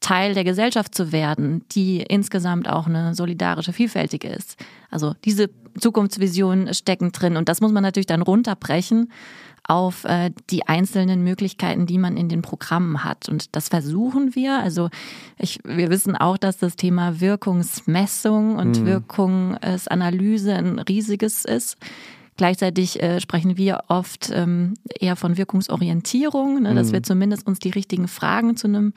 Teil der Gesellschaft zu werden, die insgesamt auch eine solidarische, vielfältige ist. Also diese Zukunftsvision stecken drin und das muss man natürlich dann runterbrechen auf äh, die einzelnen Möglichkeiten, die man in den Programmen hat. Und das versuchen wir. Also ich, wir wissen auch, dass das Thema Wirkungsmessung und mhm. Wirkungsanalyse ein riesiges ist. Gleichzeitig äh, sprechen wir oft ähm, eher von Wirkungsorientierung, ne, dass mhm. wir zumindest uns die richtigen Fragen zu einem,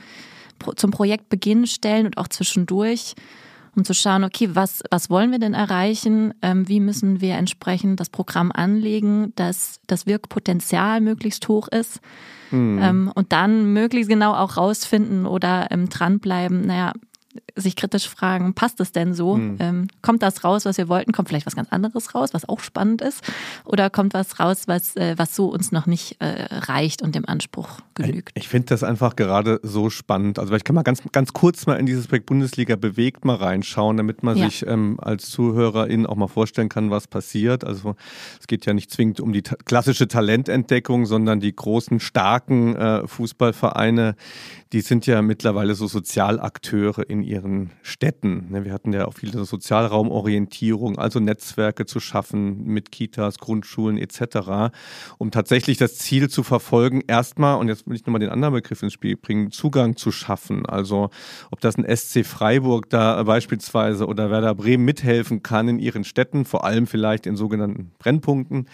zum Projektbeginn stellen und auch zwischendurch um zu schauen, okay, was, was wollen wir denn erreichen? Ähm, wie müssen wir entsprechend das Programm anlegen, dass das Wirkpotenzial möglichst hoch ist? Mhm. Ähm, und dann möglichst genau auch rausfinden oder ähm, dranbleiben, naja, sich kritisch fragen, passt es denn so? Mhm. Ähm, kommt das raus, was wir wollten? Kommt vielleicht was ganz anderes raus, was auch spannend ist? Oder kommt was raus, was, äh, was so uns noch nicht äh, reicht und dem Anspruch genügt? Ich, ich finde das einfach gerade so spannend. Also ich kann mal ganz, ganz kurz mal in dieses Projekt Bundesliga bewegt mal reinschauen, damit man ja. sich ähm, als Zuhörerin auch mal vorstellen kann, was passiert. Also es geht ja nicht zwingend um die ta klassische Talententdeckung, sondern die großen, starken äh, Fußballvereine, die sind ja mittlerweile so Sozialakteure in ihren Städten. Ne, wir hatten ja auch viele Sozialraumorientierung, also Netzwerke zu schaffen mit Kitas, Grundschulen etc., um tatsächlich das Ziel zu verfolgen, erstmal, und jetzt will ich nochmal den anderen Begriff ins Spiel bringen, Zugang zu schaffen. Also ob das ein SC Freiburg da beispielsweise oder Werder Bremen mithelfen kann in ihren Städten, vor allem vielleicht in sogenannten Brennpunkten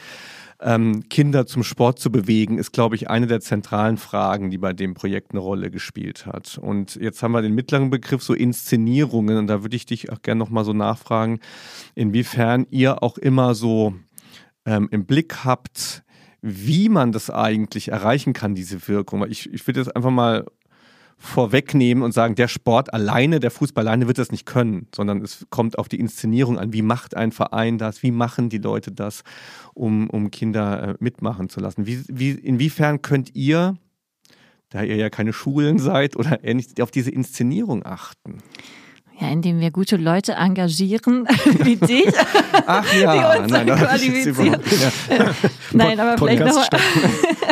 ähm, Kinder zum Sport zu bewegen, ist, glaube ich, eine der zentralen Fragen, die bei dem Projekt eine Rolle gespielt hat. Und jetzt haben wir den mittleren Begriff so Inszenierungen. Und da würde ich dich auch gerne nochmal so nachfragen, inwiefern ihr auch immer so ähm, im Blick habt, wie man das eigentlich erreichen kann, diese Wirkung. Ich, ich würde jetzt einfach mal vorwegnehmen und sagen, der Sport alleine, der Fußball alleine wird das nicht können, sondern es kommt auf die Inszenierung an. Wie macht ein Verein das? Wie machen die Leute das, um, um Kinder äh, mitmachen zu lassen? Wie, wie, inwiefern könnt ihr, da ihr ja keine Schulen seid oder ähnlich, auf diese Inszenierung achten? Ja, indem wir gute Leute engagieren, wie dich, Ach ja, die uns nein, qualifizieren. Ja. nein, aber vielleicht nochmal,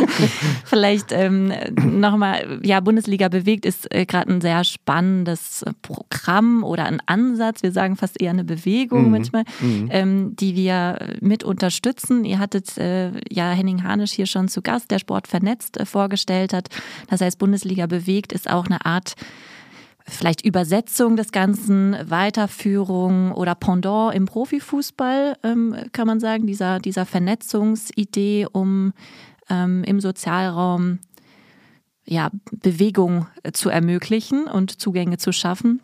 vielleicht ähm, nochmal, ja, Bundesliga bewegt ist äh, gerade ein sehr spannendes Programm oder ein Ansatz, wir sagen fast eher eine Bewegung mhm. manchmal, mhm. Ähm, die wir mit unterstützen. Ihr hattet äh, ja Henning Hanisch hier schon zu Gast, der Sport vernetzt äh, vorgestellt hat. Das heißt, Bundesliga bewegt ist auch eine Art vielleicht Übersetzung des Ganzen, Weiterführung oder Pendant im Profifußball, ähm, kann man sagen, dieser, dieser Vernetzungsidee, um ähm, im Sozialraum ja, Bewegung zu ermöglichen und Zugänge zu schaffen.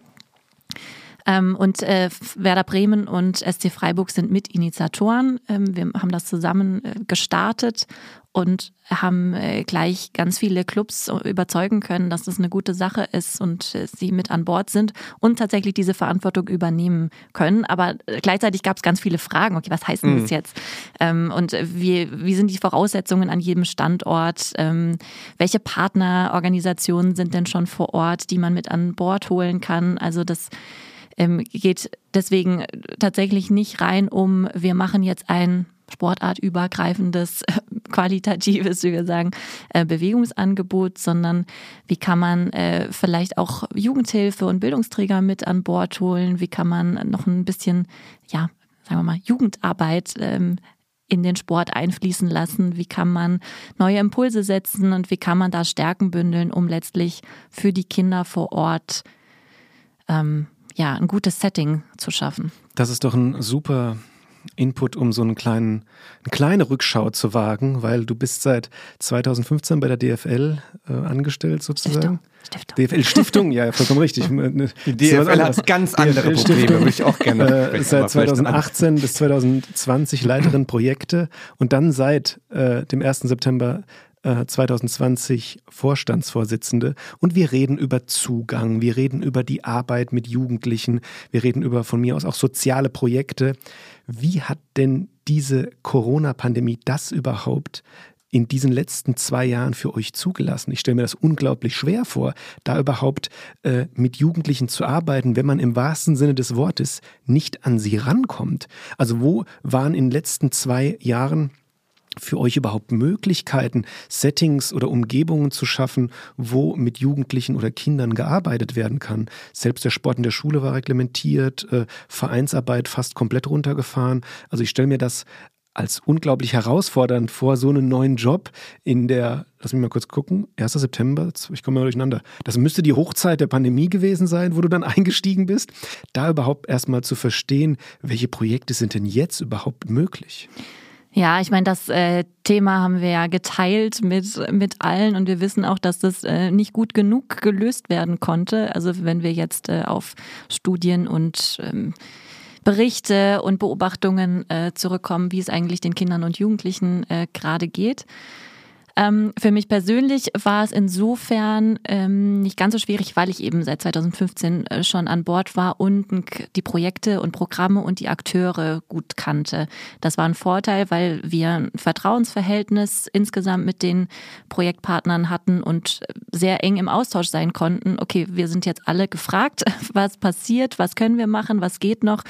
Ähm, und äh, Werder Bremen und SC Freiburg sind Mitinitiatoren. Ähm, wir haben das zusammen äh, gestartet und haben äh, gleich ganz viele Clubs überzeugen können, dass das eine gute Sache ist und äh, sie mit an Bord sind und tatsächlich diese Verantwortung übernehmen können. Aber äh, gleichzeitig gab es ganz viele Fragen. Okay, was heißt denn das mhm. jetzt? Ähm, und wie, wie sind die Voraussetzungen an jedem Standort? Ähm, welche Partnerorganisationen sind denn schon vor Ort, die man mit an Bord holen kann? Also das ähm, geht deswegen tatsächlich nicht rein um, wir machen jetzt ein sportartübergreifendes, qualitatives, wie wir sagen, äh, Bewegungsangebot, sondern wie kann man äh, vielleicht auch Jugendhilfe und Bildungsträger mit an Bord holen? Wie kann man noch ein bisschen, ja, sagen wir mal, Jugendarbeit ähm, in den Sport einfließen lassen? Wie kann man neue Impulse setzen und wie kann man da Stärken bündeln, um letztlich für die Kinder vor Ort ähm, ja, ein gutes Setting zu schaffen? Das ist doch ein super Input, um so einen kleinen, eine kleine Rückschau zu wagen, weil du bist seit 2015 bei der DFL äh, angestellt sozusagen. Stiftung. DFL Stiftung, ja, vollkommen richtig. Die DFL hat ganz andere DFL Probleme, würde ich auch gerne äh, Seit 2018 bis 2020 Leiterin Projekte und dann seit äh, dem 1. September 2020 äh, Vorstandsvorsitzende und wir reden über Zugang, wir reden über die Arbeit mit Jugendlichen, wir reden über von mir aus auch soziale Projekte. Wie hat denn diese Corona-Pandemie das überhaupt in diesen letzten zwei Jahren für euch zugelassen? Ich stelle mir das unglaublich schwer vor, da überhaupt äh, mit Jugendlichen zu arbeiten, wenn man im wahrsten Sinne des Wortes nicht an sie rankommt. Also wo waren in den letzten zwei Jahren für euch überhaupt Möglichkeiten, Settings oder Umgebungen zu schaffen, wo mit Jugendlichen oder Kindern gearbeitet werden kann? Selbst der Sport in der Schule war reglementiert, äh, Vereinsarbeit fast komplett runtergefahren. Also ich stelle mir das als unglaublich herausfordernd vor, so einen neuen Job in der, lass mich mal kurz gucken, 1. September, ich komme mal durcheinander. Das müsste die Hochzeit der Pandemie gewesen sein, wo du dann eingestiegen bist. Da überhaupt erstmal zu verstehen, welche Projekte sind denn jetzt überhaupt möglich? Ja, ich meine, das äh, Thema haben wir ja geteilt mit, mit allen und wir wissen auch, dass das äh, nicht gut genug gelöst werden konnte. Also wenn wir jetzt äh, auf Studien und ähm, Berichte und Beobachtungen äh, zurückkommen, wie es eigentlich den Kindern und Jugendlichen äh, gerade geht. Ähm, für mich persönlich war es insofern ähm, nicht ganz so schwierig, weil ich eben seit 2015 äh, schon an Bord war und die Projekte und Programme und die Akteure gut kannte. Das war ein Vorteil, weil wir ein Vertrauensverhältnis insgesamt mit den Projektpartnern hatten und sehr eng im Austausch sein konnten. Okay, wir sind jetzt alle gefragt, was passiert, was können wir machen, was geht noch.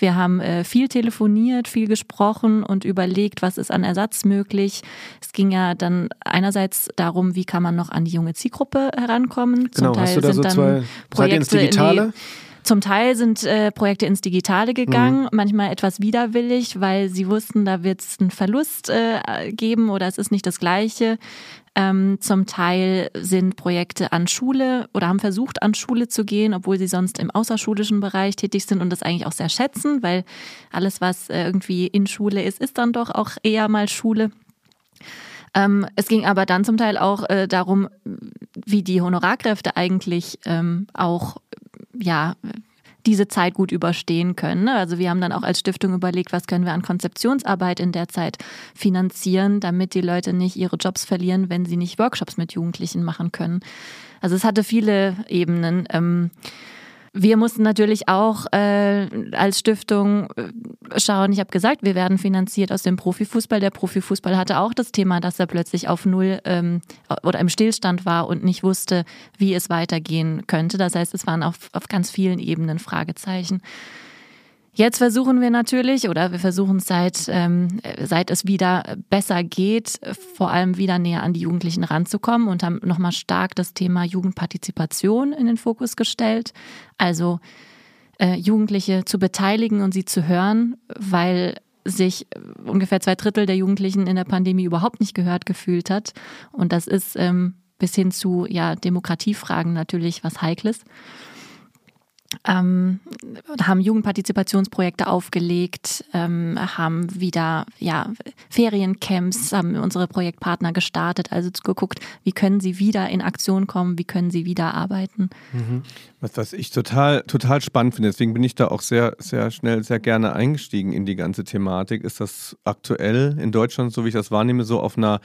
Wir haben äh, viel telefoniert, viel gesprochen und überlegt, was ist an Ersatz möglich. Es ging ja dann einerseits darum, wie kann man noch an die junge Zielgruppe herankommen. Zum genau, Teil hast du da so zwei Projekte ins Digitale? Zum Teil sind äh, Projekte ins Digitale gegangen, mhm. manchmal etwas widerwillig, weil sie wussten, da wird es einen Verlust äh, geben oder es ist nicht das Gleiche. Ähm, zum Teil sind Projekte an Schule oder haben versucht, an Schule zu gehen, obwohl sie sonst im außerschulischen Bereich tätig sind und das eigentlich auch sehr schätzen, weil alles, was äh, irgendwie in Schule ist, ist dann doch auch eher mal Schule. Ähm, es ging aber dann zum Teil auch äh, darum, wie die Honorarkräfte eigentlich ähm, auch ja diese Zeit gut überstehen können. Ne? Also wir haben dann auch als Stiftung überlegt, was können wir an Konzeptionsarbeit in der Zeit finanzieren, damit die Leute nicht ihre Jobs verlieren, wenn sie nicht Workshops mit Jugendlichen machen können. Also es hatte viele Ebenen. Wir mussten natürlich auch äh, als Stiftung äh, schauen. Ich habe gesagt, wir werden finanziert aus dem Profifußball. Der Profifußball hatte auch das Thema, dass er plötzlich auf Null ähm, oder im Stillstand war und nicht wusste, wie es weitergehen könnte. Das heißt, es waren auf, auf ganz vielen Ebenen Fragezeichen. Jetzt versuchen wir natürlich, oder wir versuchen seit, ähm, seit es wieder besser geht, vor allem wieder näher an die Jugendlichen ranzukommen und haben nochmal stark das Thema Jugendpartizipation in den Fokus gestellt. Also äh, Jugendliche zu beteiligen und sie zu hören, weil sich ungefähr zwei Drittel der Jugendlichen in der Pandemie überhaupt nicht gehört gefühlt hat. Und das ist ähm, bis hin zu ja, Demokratiefragen natürlich was Heikles ähm, haben Jugendpartizipationsprojekte aufgelegt, ähm, haben wieder ja, Feriencamps, haben unsere Projektpartner gestartet, also geguckt, wie können sie wieder in Aktion kommen, wie können sie wieder arbeiten. Mhm. Was, was ich total, total spannend finde, deswegen bin ich da auch sehr, sehr schnell, sehr gerne eingestiegen in die ganze Thematik, ist das aktuell in Deutschland, so wie ich das wahrnehme, so auf einer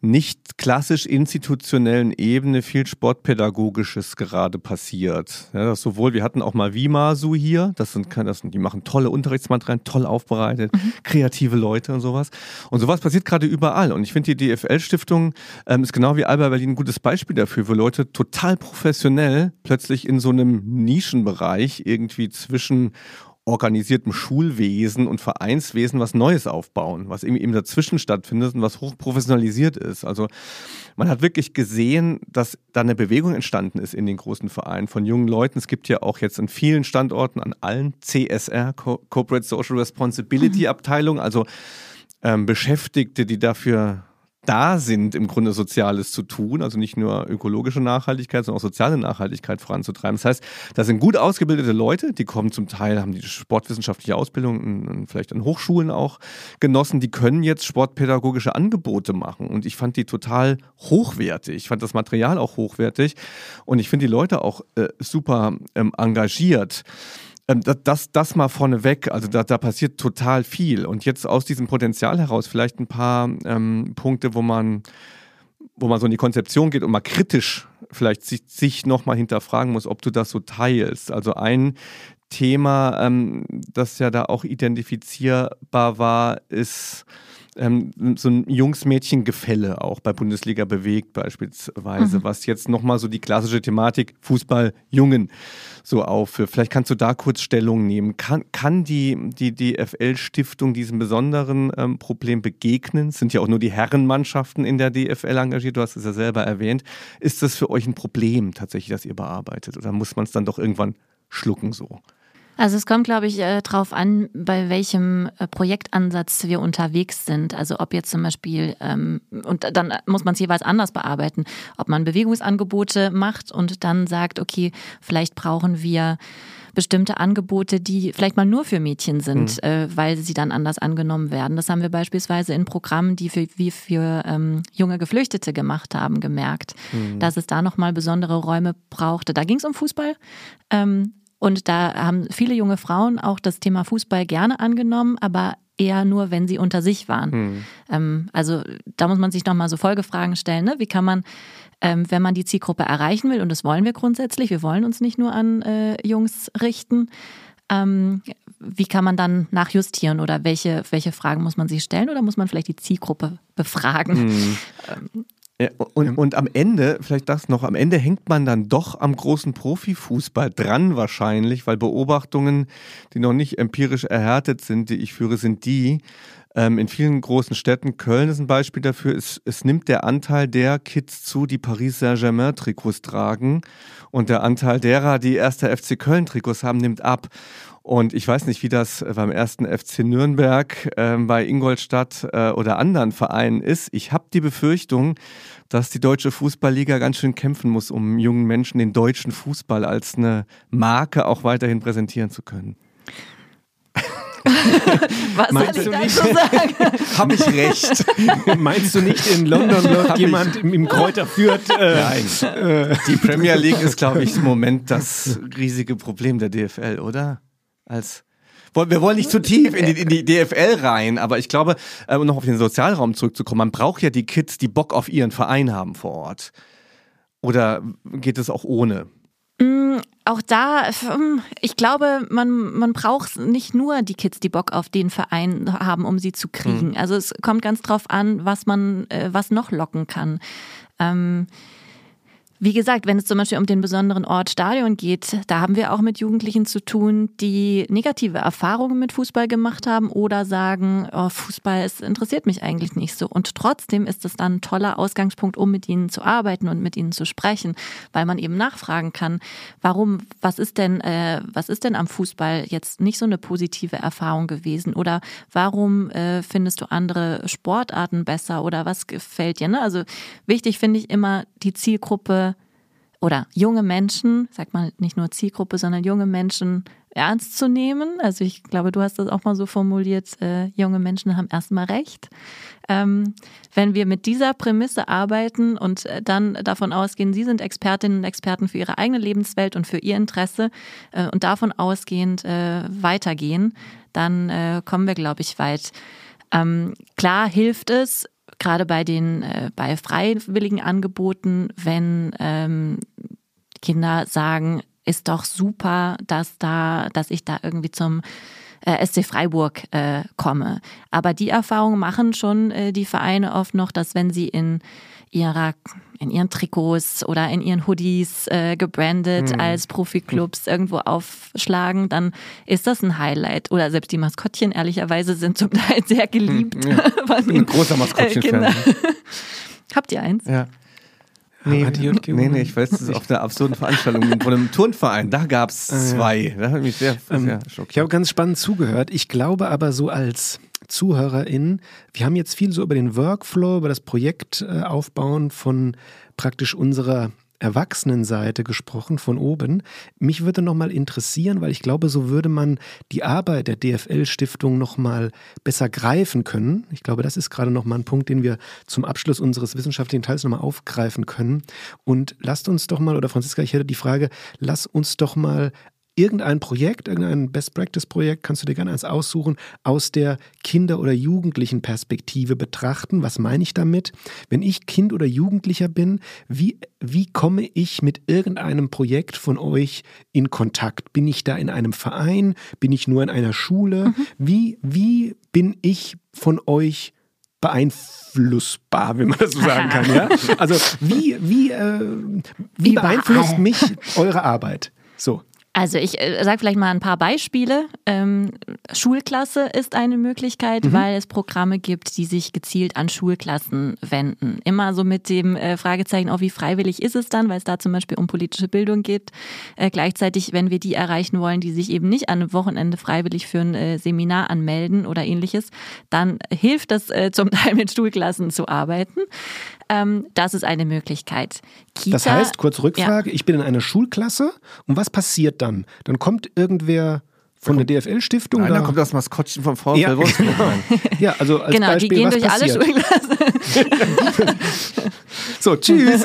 nicht klassisch institutionellen Ebene viel Sportpädagogisches gerade passiert. Ja, sowohl, wir hatten auch mal Vimasu hier, das sind, das sind, die machen tolle Unterrichtsmaterialien, toll aufbereitet, mhm. kreative Leute und sowas. Und sowas passiert gerade überall. Und ich finde, die DFL-Stiftung ähm, ist genau wie Alba Berlin ein gutes Beispiel dafür, wo Leute total professionell plötzlich in so einem Nischenbereich irgendwie zwischen organisiertem Schulwesen und Vereinswesen was Neues aufbauen, was irgendwie eben dazwischen stattfindet und was hochprofessionalisiert ist. Also man hat wirklich gesehen, dass da eine Bewegung entstanden ist in den großen Vereinen von jungen Leuten. Es gibt ja auch jetzt an vielen Standorten, an allen CSR, Corporate Social Responsibility Abteilungen, also ähm, Beschäftigte, die dafür da sind, im Grunde Soziales zu tun, also nicht nur ökologische Nachhaltigkeit, sondern auch soziale Nachhaltigkeit voranzutreiben. Das heißt, da sind gut ausgebildete Leute, die kommen zum Teil, haben die sportwissenschaftliche Ausbildung, vielleicht an Hochschulen auch genossen, die können jetzt sportpädagogische Angebote machen. Und ich fand die total hochwertig. Ich fand das Material auch hochwertig und ich finde die Leute auch äh, super ähm, engagiert. Ähm, das, das mal vorneweg, also da, da passiert total viel. Und jetzt aus diesem Potenzial heraus vielleicht ein paar ähm, Punkte, wo man, wo man so in die Konzeption geht und mal kritisch vielleicht sich, sich nochmal hinterfragen muss, ob du das so teilst. Also ein Thema, ähm, das ja da auch identifizierbar war, ist ähm, so ein Jungs-Mädchen-Gefälle auch bei Bundesliga bewegt beispielsweise, mhm. was jetzt nochmal so die klassische Thematik Fußball-Jungen so aufführt. Vielleicht kannst du da kurz Stellung nehmen. Kann, kann die, die DFL-Stiftung diesem besonderen ähm, Problem begegnen? Es sind ja auch nur die Herrenmannschaften in der DFL engagiert, du hast es ja selber erwähnt. Ist das für euch ein Problem tatsächlich, das ihr bearbeitet? Oder muss man es dann doch irgendwann schlucken so? Also es kommt, glaube ich, äh, darauf an, bei welchem äh, Projektansatz wir unterwegs sind. Also ob jetzt zum Beispiel, ähm, und dann muss man es jeweils anders bearbeiten, ob man Bewegungsangebote macht und dann sagt, okay, vielleicht brauchen wir bestimmte Angebote, die vielleicht mal nur für Mädchen sind, mhm. äh, weil sie dann anders angenommen werden. Das haben wir beispielsweise in Programmen, die wir für, für ähm, junge Geflüchtete gemacht haben, gemerkt, mhm. dass es da nochmal besondere Räume brauchte. Da ging es um Fußball. Ähm, und da haben viele junge Frauen auch das Thema Fußball gerne angenommen, aber eher nur, wenn sie unter sich waren. Hm. Ähm, also da muss man sich nochmal so Folgefragen stellen. Ne? Wie kann man, ähm, wenn man die Zielgruppe erreichen will, und das wollen wir grundsätzlich, wir wollen uns nicht nur an äh, Jungs richten, ähm, wie kann man dann nachjustieren oder welche, welche Fragen muss man sich stellen oder muss man vielleicht die Zielgruppe befragen? Hm. Ja, und, und am Ende, vielleicht das noch, am Ende hängt man dann doch am großen Profifußball dran wahrscheinlich, weil Beobachtungen, die noch nicht empirisch erhärtet sind, die ich führe, sind die, ähm, in vielen großen Städten, Köln ist ein Beispiel dafür, es, es nimmt der Anteil der Kids zu, die Paris Saint-Germain-Trikots tragen. Und der Anteil derer, die erster FC Köln-Trikots haben, nimmt ab. Und ich weiß nicht, wie das beim ersten FC Nürnberg, äh, bei Ingolstadt äh, oder anderen Vereinen ist. Ich habe die Befürchtung, dass die deutsche Fußballliga ganz schön kämpfen muss, um jungen Menschen den deutschen Fußball als eine Marke auch weiterhin präsentieren zu können. Was Meinst soll ich dazu sagen? Habe ich recht? Meinst du nicht, in London läuft jemand ich? im Kräuter führt? Äh, Nein. Äh. Die Premier League ist, glaube ich, im Moment das riesige Problem der DFL, oder? Als wir wollen nicht zu tief in die, in die DFL rein, aber ich glaube, äh, um noch auf den Sozialraum zurückzukommen, man braucht ja die Kids, die Bock auf ihren Verein haben vor Ort. Oder geht es auch ohne? Mm, auch da, mm, ich glaube, man, man braucht nicht nur die Kids, die Bock auf den Verein haben, um sie zu kriegen. Mhm. Also es kommt ganz drauf an, was man, äh, was noch locken kann. Ähm, wie gesagt, wenn es zum Beispiel um den besonderen Ort Stadion geht, da haben wir auch mit Jugendlichen zu tun, die negative Erfahrungen mit Fußball gemacht haben oder sagen, oh, Fußball, es interessiert mich eigentlich nicht so. Und trotzdem ist es dann ein toller Ausgangspunkt, um mit ihnen zu arbeiten und mit ihnen zu sprechen, weil man eben nachfragen kann, warum, was ist denn, äh, was ist denn am Fußball jetzt nicht so eine positive Erfahrung gewesen? Oder warum äh, findest du andere Sportarten besser oder was gefällt dir? Ne? Also wichtig finde ich immer die Zielgruppe oder junge Menschen, sagt man nicht nur Zielgruppe, sondern junge Menschen ernst zu nehmen. Also ich glaube, du hast das auch mal so formuliert, äh, junge Menschen haben erstmal recht. Ähm, wenn wir mit dieser Prämisse arbeiten und äh, dann davon ausgehen, sie sind Expertinnen und Experten für ihre eigene Lebenswelt und für ihr Interesse äh, und davon ausgehend äh, weitergehen, dann äh, kommen wir, glaube ich, weit. Ähm, klar hilft es, gerade bei den äh, bei freiwilligen Angeboten, wenn ähm, Kinder sagen, ist doch super, dass da, dass ich da irgendwie zum äh, SC Freiburg äh, komme. Aber die Erfahrung machen schon äh, die Vereine oft noch, dass wenn sie in ihrer in ihren Trikots oder in ihren Hoodies äh, gebrandet mhm. als Profiklubs irgendwo aufschlagen, dann ist das ein Highlight. Oder selbst die Maskottchen ehrlicherweise sind zum Teil sehr geliebt. Mhm, ja. ich bin ein großer Maskottchen-Fan. Äh, Habt ihr eins? Ja. Nee, nee, nee, ich weiß, das ist auf einer absurden Veranstaltung von einem Turnverein. Da gab es ah, zwei. Da hat mich sehr, ähm, sehr schockiert. Ich habe ganz spannend zugehört. Ich glaube aber so als ZuhörerInnen, wir haben jetzt viel so über den Workflow, über das Projekt äh, aufbauen von praktisch unserer Erwachsenenseite gesprochen, von oben. Mich würde nochmal interessieren, weil ich glaube, so würde man die Arbeit der DFL-Stiftung nochmal besser greifen können. Ich glaube, das ist gerade nochmal ein Punkt, den wir zum Abschluss unseres wissenschaftlichen Teils nochmal aufgreifen können. Und lasst uns doch mal, oder Franziska, ich hätte die Frage, lass uns doch mal irgendein Projekt, irgendein Best-Practice-Projekt, kannst du dir gerne eins aussuchen, aus der Kinder- oder Jugendlichen-Perspektive betrachten. Was meine ich damit? Wenn ich Kind oder Jugendlicher bin, wie, wie komme ich mit irgendeinem Projekt von euch in Kontakt? Bin ich da in einem Verein? Bin ich nur in einer Schule? Mhm. Wie, wie bin ich von euch beeinflussbar, wenn man das so sagen kann. Ja? Also wie, wie, äh, wie beeinflusst mich eure Arbeit? So. Also ich äh, sage vielleicht mal ein paar Beispiele. Ähm, Schulklasse ist eine Möglichkeit, mhm. weil es Programme gibt, die sich gezielt an Schulklassen wenden. Immer so mit dem äh, Fragezeichen, auch wie freiwillig ist es dann, weil es da zum Beispiel um politische Bildung geht. Äh, gleichzeitig, wenn wir die erreichen wollen, die sich eben nicht an einem Wochenende freiwillig für ein äh, Seminar anmelden oder ähnliches, dann hilft das äh, zum Teil mit Schulklassen zu arbeiten. Ähm, das ist eine Möglichkeit. Kita, das heißt, kurz Rückfrage, ja. ich bin in einer Schulklasse und was passiert dann? Dann kommt irgendwer von der DFL-Stiftung? Nein, da kommt das Maskottchen vom VfL ja. Wolfsburg rein. ja, also als genau, Beispiel, die gehen was durch passiert? alle Schulklassen. so, tschüss.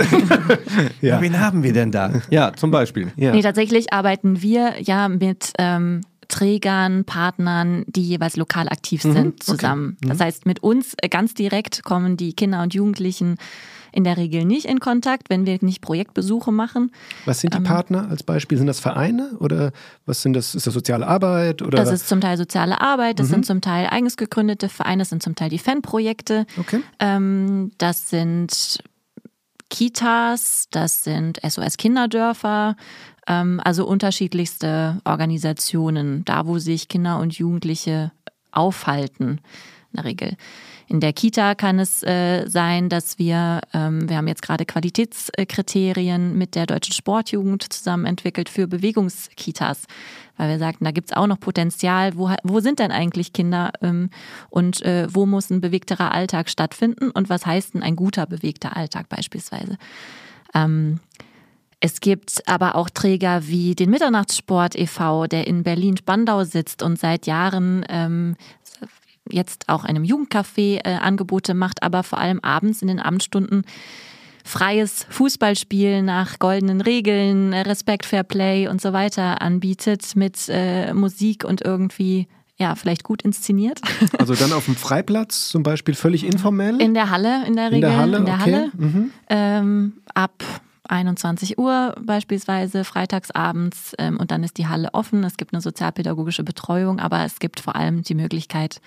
ja. Wen haben wir denn da? Ja, zum Beispiel. Ja. Nee, tatsächlich arbeiten wir ja mit ähm, Trägern, Partnern, die jeweils lokal aktiv mhm, sind, zusammen. Okay. Mhm. Das heißt, mit uns äh, ganz direkt kommen die Kinder und Jugendlichen in der Regel nicht in Kontakt, wenn wir nicht Projektbesuche machen. Was sind die ähm, Partner als Beispiel? Sind das Vereine oder was sind das? Ist das soziale Arbeit? Oder? Das ist zum Teil soziale Arbeit, das mhm. sind zum Teil eigens gegründete Vereine, das sind zum Teil die Fanprojekte. Okay. Ähm, das sind Kitas, das sind SOS Kinderdörfer, also unterschiedlichste Organisationen, da wo sich Kinder und Jugendliche aufhalten in der Regel. In der Kita kann es äh, sein, dass wir, ähm, wir haben jetzt gerade Qualitätskriterien mit der Deutschen Sportjugend zusammen entwickelt für Bewegungskitas, weil wir sagten, da gibt es auch noch Potenzial. Wo, wo sind denn eigentlich Kinder ähm, und äh, wo muss ein bewegterer Alltag stattfinden und was heißt denn ein guter bewegter Alltag beispielsweise? Ähm, es gibt aber auch Träger wie den Mitternachtssport e.V., der in Berlin-Spandau sitzt und seit Jahren ähm, jetzt auch einem Jugendcafé äh, Angebote macht, aber vor allem abends in den Abendstunden freies Fußballspiel nach goldenen Regeln, Respekt, Fair Play und so weiter anbietet mit äh, Musik und irgendwie ja, vielleicht gut inszeniert. Also dann auf dem Freiplatz zum Beispiel völlig informell? In der Halle, in der Regel. In der Halle, in der okay. Halle. Mhm. Ähm, ab 21 Uhr beispielsweise, freitagsabends ähm, und dann ist die Halle offen. Es gibt eine sozialpädagogische Betreuung, aber es gibt vor allem die Möglichkeit,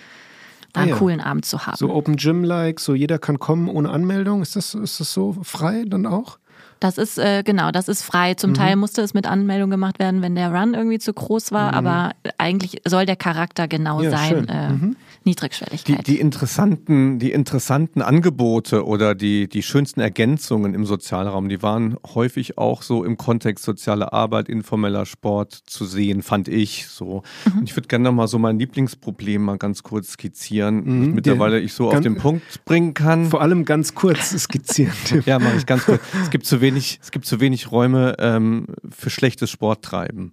da einen ah, ja. coolen Abend zu haben. So Open Gym-like, so jeder kann kommen ohne Anmeldung. Ist das, ist das so frei dann auch? Das ist, äh, genau, das ist frei. Zum mhm. Teil musste es mit Anmeldung gemacht werden, wenn der Run irgendwie zu groß war, mhm. aber eigentlich soll der Charakter genau ja, sein. Äh, mhm. Niedrigschwelligkeit. Die, die, interessanten, die interessanten Angebote oder die, die schönsten Ergänzungen im Sozialraum, die waren häufig auch so im Kontext soziale Arbeit, informeller Sport zu sehen, fand ich so. Mhm. Und ich würde gerne nochmal so mein Lieblingsproblem mal ganz kurz skizzieren, mhm, mittlerweile ich so auf den Punkt bringen kann. Vor allem ganz kurz skizzieren. ja, mache ich ganz kurz. Es gibt zu wenig, es gibt zu wenig Räume ähm, für schlechtes Sporttreiben.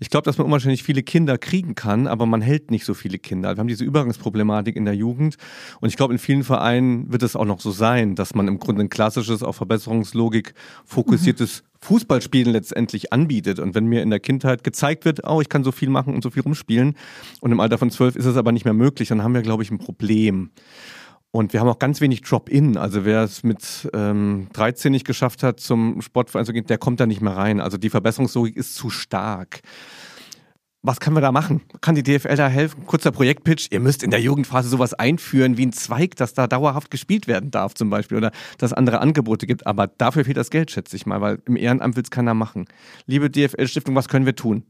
Ich glaube, dass man unwahrscheinlich viele Kinder kriegen kann, aber man hält nicht so viele Kinder. Wir haben diese Übergangsproblematik in der Jugend und ich glaube, in vielen Vereinen wird es auch noch so sein, dass man im Grunde ein klassisches, auf Verbesserungslogik fokussiertes mhm. Fußballspielen letztendlich anbietet. Und wenn mir in der Kindheit gezeigt wird, oh, ich kann so viel machen und so viel rumspielen und im Alter von zwölf ist es aber nicht mehr möglich, dann haben wir, glaube ich, ein Problem. Und wir haben auch ganz wenig Drop-In. Also wer es mit ähm, 13 nicht geschafft hat, zum Sportverein zu gehen, der kommt da nicht mehr rein. Also die Verbesserungslogik ist zu stark. Was können wir da machen? Kann die DFL da helfen? Kurzer Projektpitch. Ihr müsst in der Jugendphase sowas einführen wie ein Zweig, dass da dauerhaft gespielt werden darf zum Beispiel oder dass andere Angebote gibt. Aber dafür fehlt das Geld, schätze ich mal, weil im Ehrenamt will es keiner machen. Liebe DFL-Stiftung, was können wir tun?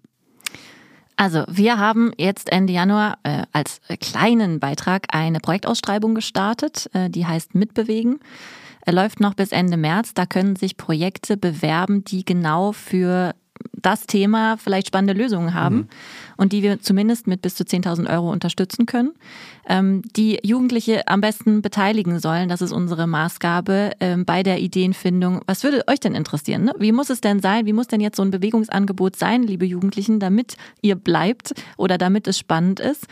Also wir haben jetzt Ende Januar äh, als kleinen Beitrag eine Projektausschreibung gestartet, äh, die heißt Mitbewegen. Er läuft noch bis Ende März. Da können sich Projekte bewerben, die genau für das Thema vielleicht spannende Lösungen haben mhm. und die wir zumindest mit bis zu 10.000 Euro unterstützen können, ähm, die Jugendliche am besten beteiligen sollen. Das ist unsere Maßgabe ähm, bei der Ideenfindung. Was würde euch denn interessieren? Ne? Wie muss es denn sein? Wie muss denn jetzt so ein Bewegungsangebot sein, liebe Jugendlichen, damit ihr bleibt oder damit es spannend ist?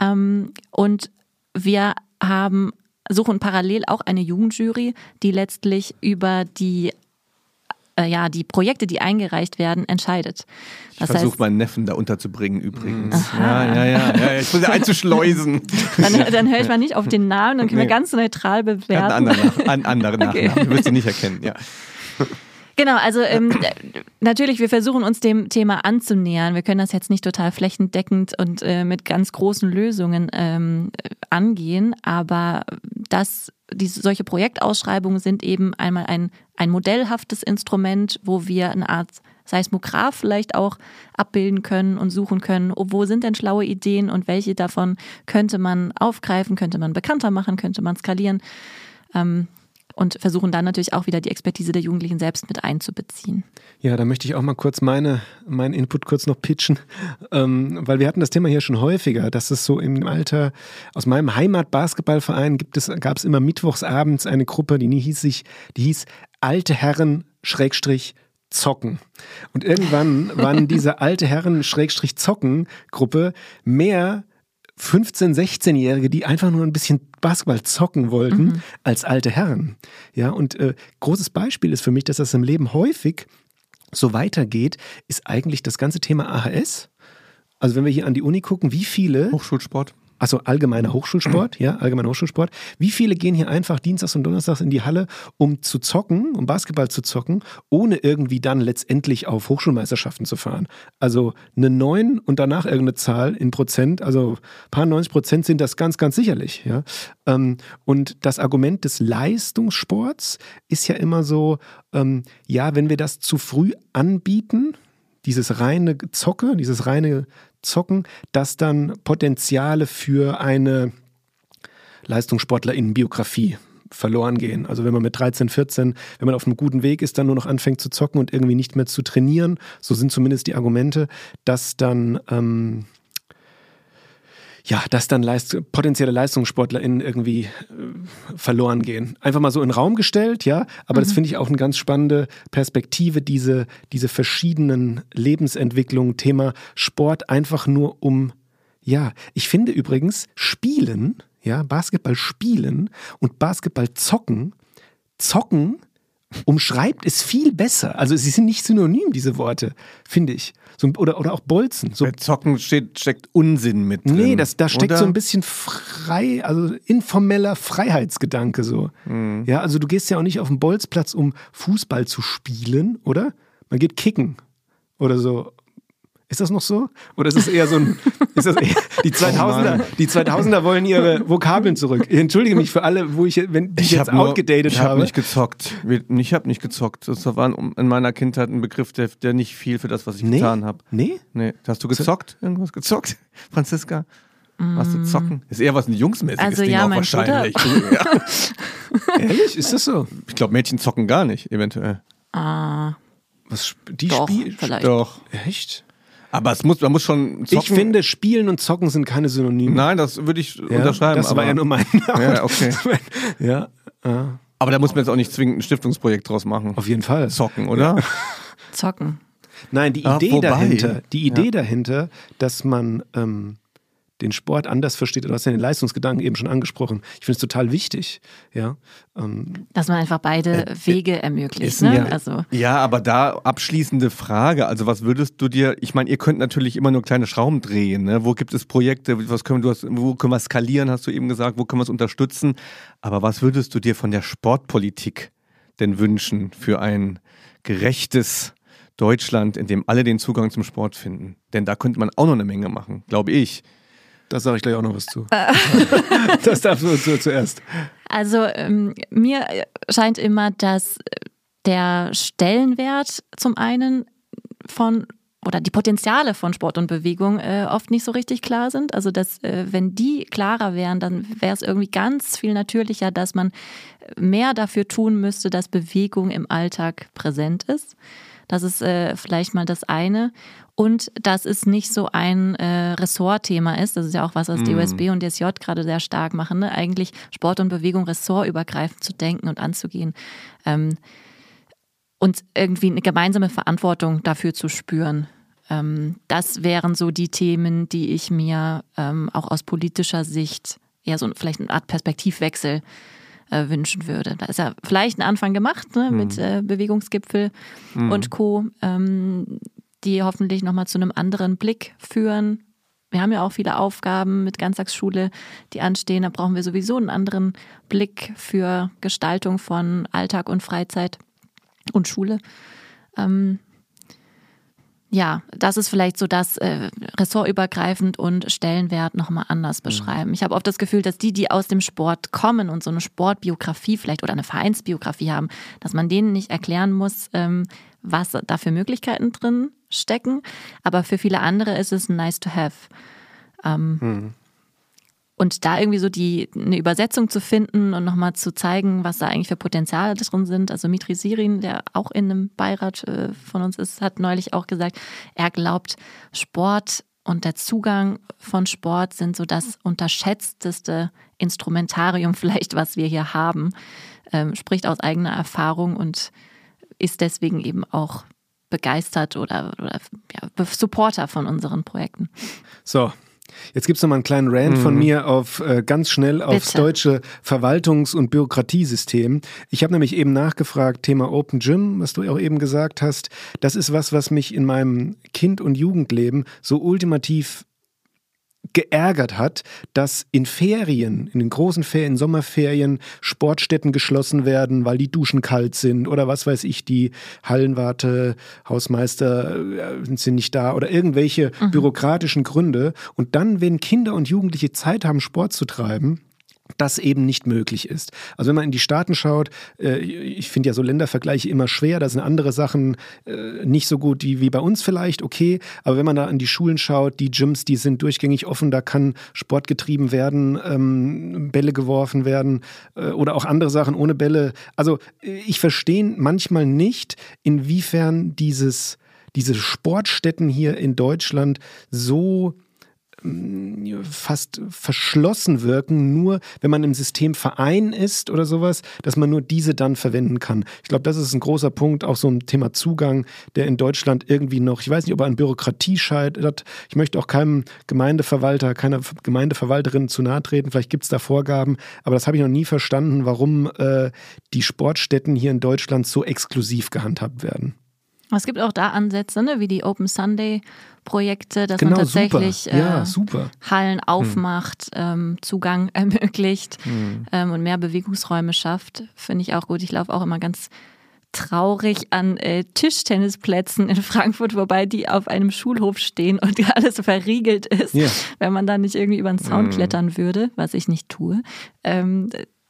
Ähm, und wir haben suchen parallel auch eine Jugendjury, die letztlich über die äh, ja, die Projekte, die eingereicht werden, entscheidet. Das ich versuche meinen Neffen da unterzubringen übrigens. Ja, ja, ja, ja, Ich muss einzuschleusen. dann, dann höre ich mal nicht auf den Namen, dann können nee. wir ganz neutral bewerten. An anderen, an anderen okay. Nachnamen. Du wirst sie nicht erkennen, ja. Genau, also ähm, natürlich, wir versuchen uns dem Thema anzunähern. Wir können das jetzt nicht total flächendeckend und äh, mit ganz großen Lösungen ähm, angehen, aber das, diese, solche Projektausschreibungen sind eben einmal ein, ein modellhaftes Instrument, wo wir eine Art Seismograph vielleicht auch abbilden können und suchen können, oh, wo sind denn schlaue Ideen und welche davon könnte man aufgreifen, könnte man bekannter machen, könnte man skalieren. Ähm, und versuchen dann natürlich auch wieder die Expertise der Jugendlichen selbst mit einzubeziehen. Ja, da möchte ich auch mal kurz meine, meinen Input kurz noch pitchen, ähm, weil wir hatten das Thema hier schon häufiger, dass es so im Alter, aus meinem Heimatbasketballverein gibt es, gab es immer mittwochsabends eine Gruppe, die hieß sich, die hieß Alte Herren Schrägstrich Zocken. Und irgendwann waren diese alte Herren Schrägstrich Zocken Gruppe mehr 15-, 16-Jährige, die einfach nur ein bisschen Basketball zocken wollten, mhm. als alte Herren. Ja, und äh, großes Beispiel ist für mich, dass das im Leben häufig so weitergeht, ist eigentlich das ganze Thema AHS. Also wenn wir hier an die Uni gucken, wie viele Hochschulsport also allgemeiner Hochschulsport, ja, allgemeiner Hochschulsport. Wie viele gehen hier einfach dienstags und donnerstags in die Halle, um zu zocken, um Basketball zu zocken, ohne irgendwie dann letztendlich auf Hochschulmeisterschaften zu fahren? Also eine 9 und danach irgendeine Zahl in Prozent, also ein paar 90 Prozent sind das ganz, ganz sicherlich, ja. Ähm, und das Argument des Leistungssports ist ja immer so, ähm, ja, wenn wir das zu früh anbieten, dieses reine Zocke, dieses reine zocken, dass dann Potenziale für eine Leistungssportlerinnenbiografie verloren gehen. Also wenn man mit 13, 14, wenn man auf einem guten Weg ist, dann nur noch anfängt zu zocken und irgendwie nicht mehr zu trainieren, so sind zumindest die Argumente, dass dann ähm, ja, dass dann Leist potenzielle LeistungssportlerInnen irgendwie äh, verloren gehen. Einfach mal so in den Raum gestellt, ja, aber mhm. das finde ich auch eine ganz spannende Perspektive, diese, diese verschiedenen Lebensentwicklungen, Thema Sport einfach nur um, ja, ich finde übrigens Spielen, ja, Basketball spielen und Basketball zocken, zocken umschreibt es viel besser. Also sie sind nicht synonym, diese Worte, finde ich. So, oder, oder auch Bolzen. So. Bei Zocken steht, steckt Unsinn mit drin. Nee, das, da steckt oder? so ein bisschen frei, also informeller Freiheitsgedanke so. Mhm. Ja, also du gehst ja auch nicht auf den Bolzplatz, um Fußball zu spielen, oder? Man geht kicken oder so. Ist das noch so? Oder ist es eher so ein. Ist das eher, die 2000er, oh die 2000er wollen ihre Vokabeln zurück. Ich entschuldige mich für alle, wo ich, wenn ich, ich jetzt hab outgedatet ich habe. Ich habe nicht gezockt. Ich habe nicht gezockt. Das war in meiner Kindheit ein Begriff, der, der nicht viel für das, was ich nee? getan habe. Nee? Nee. Hast du gezockt? Irgendwas gezockt, Franziska? Was du zocken? Ist eher was ein Jungsmäßiges also, Ding ja, auch wahrscheinlich. ja. Ehrlich? Ist das so? Ich glaube, Mädchen zocken gar nicht, eventuell. Ah. Was, die Doch, spielen? vielleicht. Doch. Echt? Aber es muss, man muss schon zocken. Ich finde, Spielen und Zocken sind keine Synonyme. Nein, das würde ich ja, unterschreiben. Das war ja nur mein Ja, okay. ja. ja. Aber da muss man jetzt auch nicht zwingend ein Stiftungsprojekt draus machen. Auf jeden Fall. Zocken, oder? Zocken. Nein, die Idee ah, dahinter, die Idee ja. dahinter, dass man ähm, den Sport anders versteht. Du hast ja den Leistungsgedanken eben schon angesprochen. Ich finde es total wichtig. Ja, ähm, Dass man einfach beide äh, Wege ermöglicht. Ne? Ja, also. ja, aber da abschließende Frage. Also was würdest du dir, ich meine, ihr könnt natürlich immer nur kleine Schrauben drehen. Ne? Wo gibt es Projekte, was können, du hast, wo können wir skalieren, hast du eben gesagt, wo können wir es unterstützen. Aber was würdest du dir von der Sportpolitik denn wünschen für ein gerechtes Deutschland, in dem alle den Zugang zum Sport finden? Denn da könnte man auch noch eine Menge machen, glaube ich. Da sage ich gleich auch noch was zu. das darfst du zu, zuerst. Also ähm, mir scheint immer, dass der Stellenwert zum einen von oder die Potenziale von Sport und Bewegung äh, oft nicht so richtig klar sind. Also dass äh, wenn die klarer wären, dann wäre es irgendwie ganz viel natürlicher, dass man mehr dafür tun müsste, dass Bewegung im Alltag präsent ist. Das ist äh, vielleicht mal das eine und dass es nicht so ein äh, Ressortthema ist. Das ist ja auch was, was die USB und DSJ gerade sehr stark machen. Ne? Eigentlich Sport und Bewegung ressortübergreifend zu denken und anzugehen. Ähm, und irgendwie eine gemeinsame Verantwortung dafür zu spüren. Ähm, das wären so die Themen, die ich mir ähm, auch aus politischer Sicht eher so vielleicht eine Art Perspektivwechsel äh, wünschen würde. Da ist ja vielleicht ein Anfang gemacht ne, mit mhm. Bewegungsgipfel mhm. und Co. Ähm, die hoffentlich nochmal zu einem anderen Blick führen. Wir haben ja auch viele Aufgaben mit Ganztagsschule, die anstehen. Da brauchen wir sowieso einen anderen Blick für Gestaltung von Alltag und Freizeit. Und Schule. Ähm, ja, das ist vielleicht so das äh, ressortübergreifend und Stellenwert nochmal anders mhm. beschreiben. Mhm. Ich habe oft das Gefühl, dass die, die aus dem Sport kommen und so eine Sportbiografie vielleicht oder eine Vereinsbiografie haben, dass man denen nicht erklären muss, ähm, was da für Möglichkeiten drin stecken. Aber für viele andere ist es nice to have. Ähm, mhm. Und da irgendwie so die eine Übersetzung zu finden und nochmal zu zeigen, was da eigentlich für Potenziale drin sind. Also Mitri Sirin, der auch in einem Beirat äh, von uns ist, hat neulich auch gesagt, er glaubt, Sport und der Zugang von Sport sind so das unterschätzteste Instrumentarium vielleicht, was wir hier haben. Ähm, spricht aus eigener Erfahrung und ist deswegen eben auch begeistert oder, oder ja, Supporter von unseren Projekten. So, Jetzt gibt es nochmal einen kleinen Rant mhm. von mir auf äh, ganz schnell aufs Bitte. deutsche Verwaltungs- und Bürokratiesystem. Ich habe nämlich eben nachgefragt, Thema Open Gym, was du auch eben gesagt hast. Das ist was, was mich in meinem Kind- und Jugendleben so ultimativ geärgert hat, dass in Ferien, in den großen Ferien, Sommerferien, Sportstätten geschlossen werden, weil die Duschen kalt sind oder was weiß ich, die Hallenwarte, Hausmeister äh, sind nicht da oder irgendwelche mhm. bürokratischen Gründe. Und dann, wenn Kinder und Jugendliche Zeit haben, Sport zu treiben, das eben nicht möglich ist. Also wenn man in die Staaten schaut, äh, ich finde ja so Ländervergleiche immer schwer, da sind andere Sachen äh, nicht so gut wie, wie bei uns vielleicht, okay, aber wenn man da an die Schulen schaut, die Gyms, die sind durchgängig offen, da kann Sport getrieben werden, ähm, Bälle geworfen werden äh, oder auch andere Sachen ohne Bälle. Also ich verstehe manchmal nicht, inwiefern dieses, diese Sportstätten hier in Deutschland so fast verschlossen wirken, nur wenn man im System Verein ist oder sowas, dass man nur diese dann verwenden kann. Ich glaube, das ist ein großer Punkt, auch so ein Thema Zugang, der in Deutschland irgendwie noch, ich weiß nicht, ob er an Bürokratie scheitert. Ich möchte auch keinem Gemeindeverwalter, keiner Gemeindeverwalterin zu nahe treten. Vielleicht gibt es da Vorgaben, aber das habe ich noch nie verstanden, warum äh, die Sportstätten hier in Deutschland so exklusiv gehandhabt werden. Es gibt auch da Ansätze, ne, wie die Open Sunday Projekte, dass genau, man tatsächlich ja, äh, Hallen hm. aufmacht, hm. ähm, Zugang ermöglicht hm. ähm, und mehr Bewegungsräume schafft. Finde ich auch gut. Ich laufe auch immer ganz traurig an äh, Tischtennisplätzen in Frankfurt, wobei die auf einem Schulhof stehen und alles verriegelt ist, yeah. wenn man da nicht irgendwie über den Zaun mm. klettern würde, was ich nicht tue. Ähm,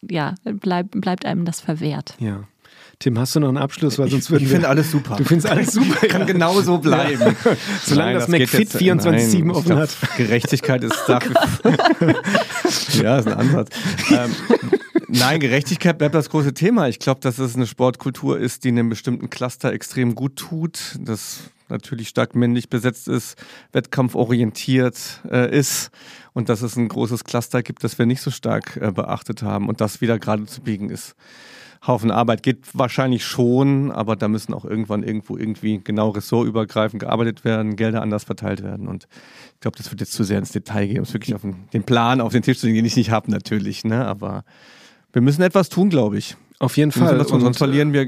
ja, bleib, bleibt einem das verwehrt. Ja. Tim, hast du noch einen Abschluss? Weil sonst würden ich finde alles super. Du findest alles super. Kann genau so bleiben. Solange nein, das, das McFit 24-7 offen glaub, hat. Gerechtigkeit ist dafür. ja, ist ein Ansatz. Ähm, nein, Gerechtigkeit bleibt das große Thema. Ich glaube, dass es eine Sportkultur ist, die einem bestimmten Cluster extrem gut tut. Das natürlich stark männlich besetzt ist, wettkampforientiert äh, ist und dass es ein großes Cluster gibt, das wir nicht so stark äh, beachtet haben und das wieder gerade zu biegen ist. Haufen Arbeit. Geht wahrscheinlich schon, aber da müssen auch irgendwann irgendwo irgendwie genau ressortübergreifend gearbeitet werden, Gelder anders verteilt werden. Und ich glaube, das wird jetzt zu sehr ins Detail gehen, um es wirklich auf den, den, Plan auf den Tisch zu legen, den ich nicht habe, natürlich. Ne? Aber wir müssen etwas tun, glaube ich. Auf jeden Fall. Und sonst verlieren wir,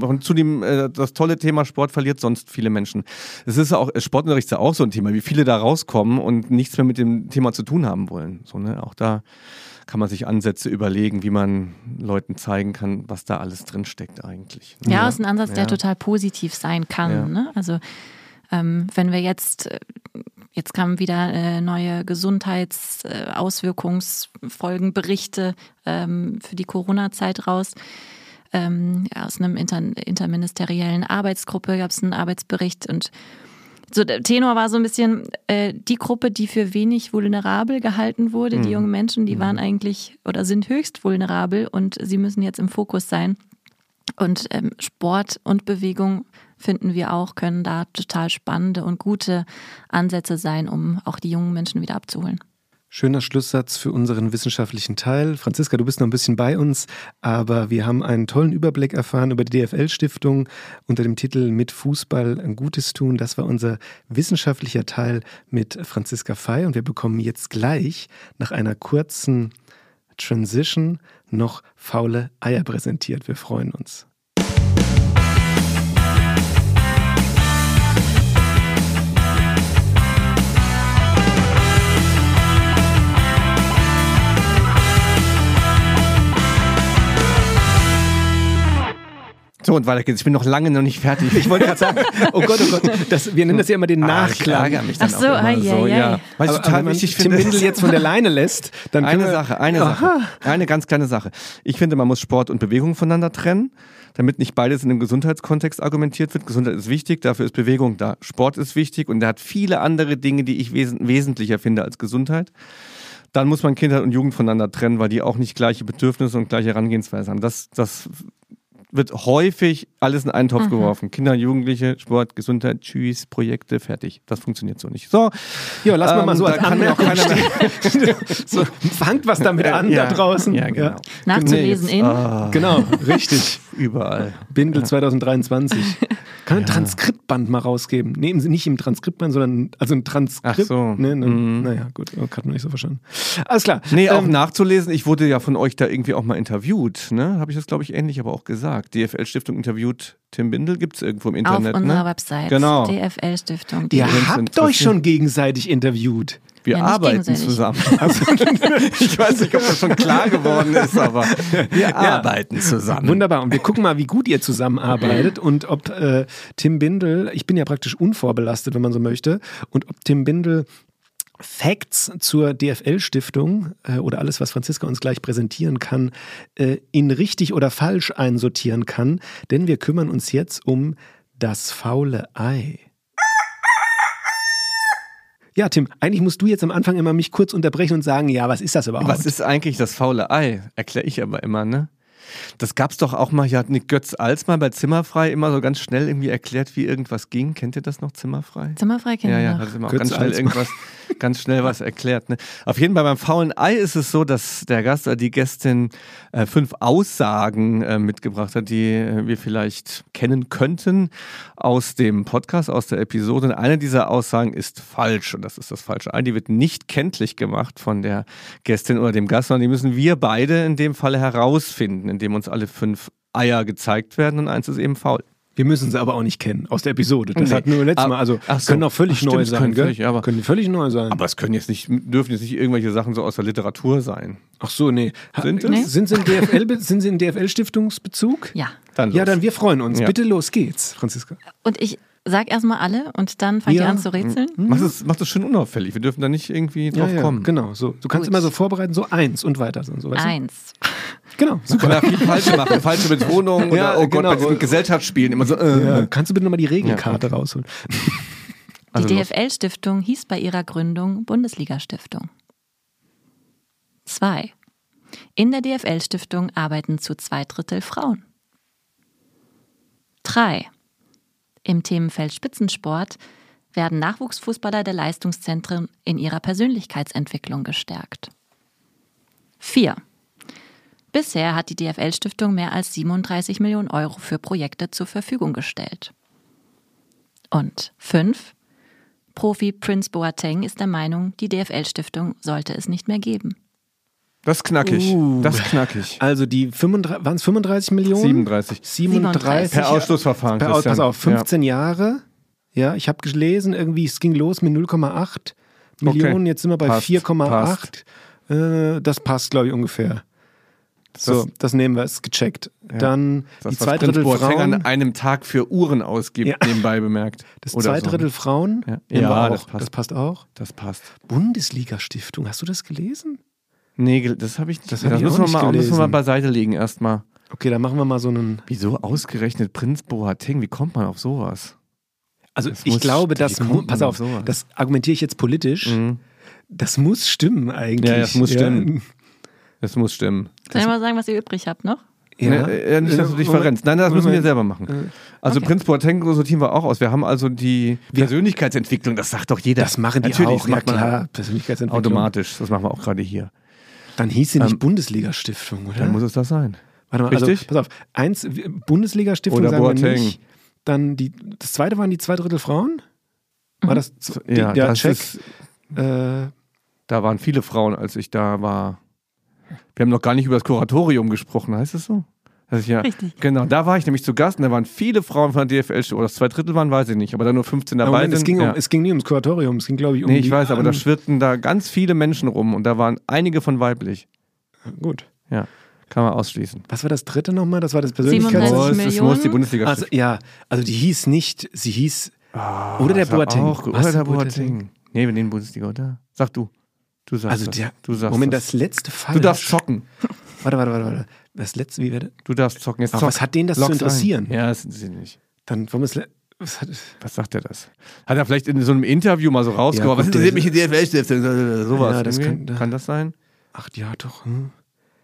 und zudem äh, das tolle Thema Sport verliert sonst viele Menschen. Es ist auch, Sportunterricht ist ja auch so ein Thema, wie viele da rauskommen und nichts mehr mit dem Thema zu tun haben wollen. So, ne? Auch da kann man sich Ansätze überlegen, wie man Leuten zeigen kann, was da alles drinsteckt eigentlich. Ja, ja. ist ein Ansatz, der total positiv sein kann. Ja. Ne? Also ähm, wenn wir jetzt, äh, jetzt kamen wieder äh, neue Gesundheitsauswirkungsfolgenberichte ähm, für die Corona-Zeit raus. Ähm, aus einem inter interministeriellen Arbeitsgruppe gab es einen Arbeitsbericht und so der Tenor war so ein bisschen äh, die Gruppe, die für wenig vulnerabel gehalten wurde. Mhm. Die jungen Menschen, die mhm. waren eigentlich oder sind höchst vulnerabel und sie müssen jetzt im Fokus sein. Und ähm, Sport und Bewegung finden wir auch, können da total spannende und gute Ansätze sein, um auch die jungen Menschen wieder abzuholen. Schöner Schlusssatz für unseren wissenschaftlichen Teil. Franziska, du bist noch ein bisschen bei uns, aber wir haben einen tollen Überblick erfahren über die DFL-Stiftung unter dem Titel Mit Fußball ein Gutes tun. Das war unser wissenschaftlicher Teil mit Franziska Fey und wir bekommen jetzt gleich nach einer kurzen Transition noch faule Eier präsentiert. Wir freuen uns. So, und weiter geht's. Ich bin noch lange noch nicht fertig. Ich wollte gerade sagen, oh Gott, oh Gott, das, wir nennen das ja immer den Ah, ich Nachklang. ärgere mich dann Ach so, auch immer so, ai, ja. Weil ich Aber, total aber wenn man wichtig Tim finde. Bindel jetzt von der Leine lässt, dann Eine wir, Sache, eine Sache. Eine ganz kleine Sache. Ich finde, man muss Sport und Bewegung voneinander trennen, damit nicht beides in einem Gesundheitskontext argumentiert wird. Gesundheit ist wichtig, dafür ist Bewegung da. Sport ist wichtig und der hat viele andere Dinge, die ich wes wesentlicher finde als Gesundheit. Dann muss man Kindheit und Jugend voneinander trennen, weil die auch nicht gleiche Bedürfnisse und gleiche Herangehensweise haben. Das, das wird häufig alles in einen Topf geworfen. Kinder, Jugendliche, Sport, Gesundheit, Tschüss, Projekte, fertig. Das funktioniert so nicht. So, ja, lass mal mal ähm, so als kann auch Anmerkung keiner mehr. so, fangt was damit an Ja, da draußen. Ja, genau. Nachzulesen Nee, in. ah, Genau, richtig. überall. Bindel 2023. Kann ein Transkriptband mal rausgeben. Nehmen Sie nicht im Transkriptband, sondern also ein Transkript. Ach so. Ne, ne, Mhm. Naja, gut, oh, hat man nicht so verstanden. Alles klar. Nee, auch Ähm, nachzulesen. Ich wurde ja von euch da irgendwie auch mal interviewt. Ne? Habe ich das, glaube ich, ähnlich aber auch gesagt. DFL-Stiftung interviewt Tim Bindel. Gibt es irgendwo im Auf Internet. unserer ne? Website. Genau. DFL Stiftung. Ihr habt euch schon gegenseitig interviewt. Wir Ja, arbeiten zusammen. ich weiß nicht, ob das schon klar geworden ist, aber wir arbeiten zusammen. Wunderbar. Und wir gucken mal, wie gut ihr zusammenarbeitet und ob äh, Tim Bindel, ich bin ja praktisch unvorbelastet, wenn man so möchte, und ob Tim Bindel Facts zur DFL-Stiftung äh, oder alles, was Franziska uns gleich präsentieren kann, äh, in richtig oder falsch einsortieren kann. Denn wir kümmern uns jetzt um das faule Ei. Ja, Tim, eigentlich musst du jetzt am Anfang immer mich kurz unterbrechen und sagen, ja, was ist das überhaupt? Was ist eigentlich das faule Ei? Erkläre ich aber immer, ne? Das gab's doch auch mal, hier hat Nick Götz als mal bei Zimmerfrei immer so ganz schnell irgendwie erklärt, wie irgendwas ging. Kennt ihr das noch, Zimmerfrei? Zimmerfrei kennen Ja, wir ja, noch. hat immer auch ganz schnell irgendwas, ganz schnell was erklärt. Ne? Auf jeden Fall beim faulen Ei ist es so, dass der Gast oder die Gästin äh, fünf Aussagen äh, mitgebracht hat, die äh, wir vielleicht kennen könnten aus dem Podcast, aus der Episode. Und eine dieser Aussagen ist falsch und das ist das falsche Ei. Die wird nicht kenntlich gemacht von der Gästin oder dem Gast, sondern die müssen wir beide in dem Falle herausfinden, indem uns alle fünf Eier gezeigt werden und eins ist eben faul. Wir müssen sie aber auch nicht kennen aus der Episode. Das Nee. hat nur letztes Ab- Mal. Also Ach so. können auch völlig Ach, stimmt, neu es sein, können gell? völlig, aber- können völlig neu sein. Aber es können jetzt nicht, dürfen jetzt nicht irgendwelche Sachen so aus der Literatur sein. Ach so, nee. Sind? Nee. Sind sie im DFL, sind sie im DFL-Stiftungsbezug? Ja. Dann Ja, dann wir freuen uns. Ja. Bitte los geht's, Franziska. Und ich sag erstmal alle und dann fangt Ja. ihr an zu rätseln. Mach das, mach das schön unauffällig. Wir dürfen da nicht irgendwie drauf kommen. Genau, so. Du kannst Gut. immer so vorbereiten, so eins und weiter. So, weißt du? Eins. Genau, Man kann da viel falsch machen. Falsche Betonung oder, Ja, oh Gott, genau. bei diesen Gesellschaftsspielen immer so, äh. Ja, kannst du bitte nochmal die Regelkarte rausholen? Die Also. DFL-Stiftung hieß bei ihrer Gründung Bundesliga-Stiftung. Zwei. In der DFL-Stiftung arbeiten zu zwei Drittel Frauen. Drei. Im Themenfeld Spitzensport werden Nachwuchsfußballer der Leistungszentren in ihrer Persönlichkeitsentwicklung gestärkt. Vier. Bisher hat die DFL-Stiftung mehr als 37 Millionen Euro für Projekte zur Verfügung gestellt. Und fünf. Profi Prince Boateng ist der Meinung, die DFL-Stiftung sollte es nicht mehr geben. Das ist knackig. Uh. Das knackig. Also die 35, waren es 35 Millionen? 37. 37. Per Ausschlussverfahren. Per, Aus- pass auf, 15 Jahre. Ja, ich habe gelesen, irgendwie, es ging los mit 0,8 Millionen, jetzt sind wir bei Passt, 4,8. Äh, das passt, glaube ich, ungefähr. So, Das- das nehmen wir, ist gecheckt. Dann Das, die was zwei Drittel Frauen. an einem Tag für Uhren ausgibt, Ja. nebenbei bemerkt. Das Oder zwei so. Drittel Frauen. Ja. Ja, das passt. Das passt auch. Das passt. Bundesliga-Stiftung, hast du das gelesen? Nee, das habe ich Das Das, hab ich müssen, auch wir nicht mal, müssen wir gelesen. beiseite legen erstmal. Okay, dann machen wir mal so einen. Wieso ausgerechnet Prinz Boateng? Wie kommt man auf sowas? Also Das ich muss- glaube, das pass auf auf, sowas? das argumentiere ich jetzt politisch. Mhm. Das muss stimmen eigentlich. Ja, das muss stimmen. Das muss stimmen. Soll ich mal sagen, was ihr übrig habt noch? Ja. Nee, äh, nicht, dass du dich verrennst. Nein, das müssen wir selber machen. Also Okay. Prinz Boateng sortieren wir auch aus. Wir haben also die Persönlichkeitsentwicklung, das sagt doch jeder. Das machen die Natürlich, auch, das ja macht man klar. Persönlichkeitsentwicklung. automatisch. Das machen wir auch gerade hier. Dann hieß sie nicht Ähm, Bundesliga-Stiftung, oder? Dann muss es das sein. Warte mal, also, Richtig? pass auf. Eins, Bundesliga-Stiftung Oder sagen wir Boateng. nicht. Dann die, das zweite waren die zwei Drittel Frauen? War das z- die, Ja, der das Check? ist, äh, da waren viele Frauen, als ich da war. Wir haben noch gar nicht über das Kuratorium gesprochen, heißt es so? Das ist ja, Richtig. Genau, da war ich nämlich zu Gast und da waren viele Frauen von der DFL. Oder das zwei Drittel waren, weiß ich nicht, aber da nur 15 dabei Moment, sind. es, ging um, ja. es ging nie ums Kuratorium, es ging, glaube ich, um Nee, ich die, weiß, aber da schwirrten da ganz viele Menschen rum und da waren einige von weiblich. Gut. Ja. Kann man ausschließen. Was war das dritte nochmal? Das war das 37 Persönlichkeits... Oh, es, es muss die Bundesliga Also, ja, also die hieß nicht, sie hieß... oder der Boateng. Auch, oder der Boateng? Boateng. Nee, wir nehmen Bundesliga, oder? Sag du. Du sagst Also das. der... du sagst Moment, das. das letzte Fall... Du darfst zocken. Warte, warte, warte, warte. Das letzte, wie wäre Du darfst zocken. Jetzt Aber zock. was hat den das zu Lock's interessieren? Ein. Ja, das interessiert nicht. Dann, warum ist... Was hat, Was sagt er das? Hat er vielleicht in so einem Interview mal so rausgehauen? Ja, was interessiert der- mich in die DFL-Stiftung? Sowas. Ja, das irgendwie? kann- kann das sein? ach ja, doch. Hm.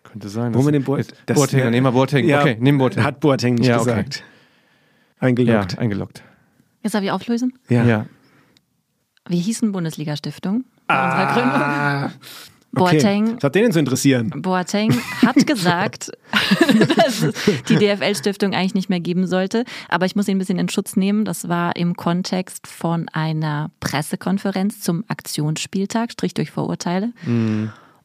Könnte sein. Wir den Bo Boateng... das Boateng, nehmen wir Boateng. Ja, okay, nehmen Boateng. Hat Boateng nicht Ja, okay. gesagt. ja, Eingeloggt. eingeloggt. Jetzt darf ich auflösen. Ja. Ja. Wir hießen Bundesliga-Stiftung bei unserer Gründung. Ah, okay. Boateng Was hat den denn zu interessieren? Boateng hat gesagt, dass es die DFL-Stiftung eigentlich nicht mehr geben sollte. Aber ich muss ihn ein bisschen in Schutz nehmen. Das war im Kontext von einer Pressekonferenz zum Aktionsspieltag, Strich durch Vorurteile.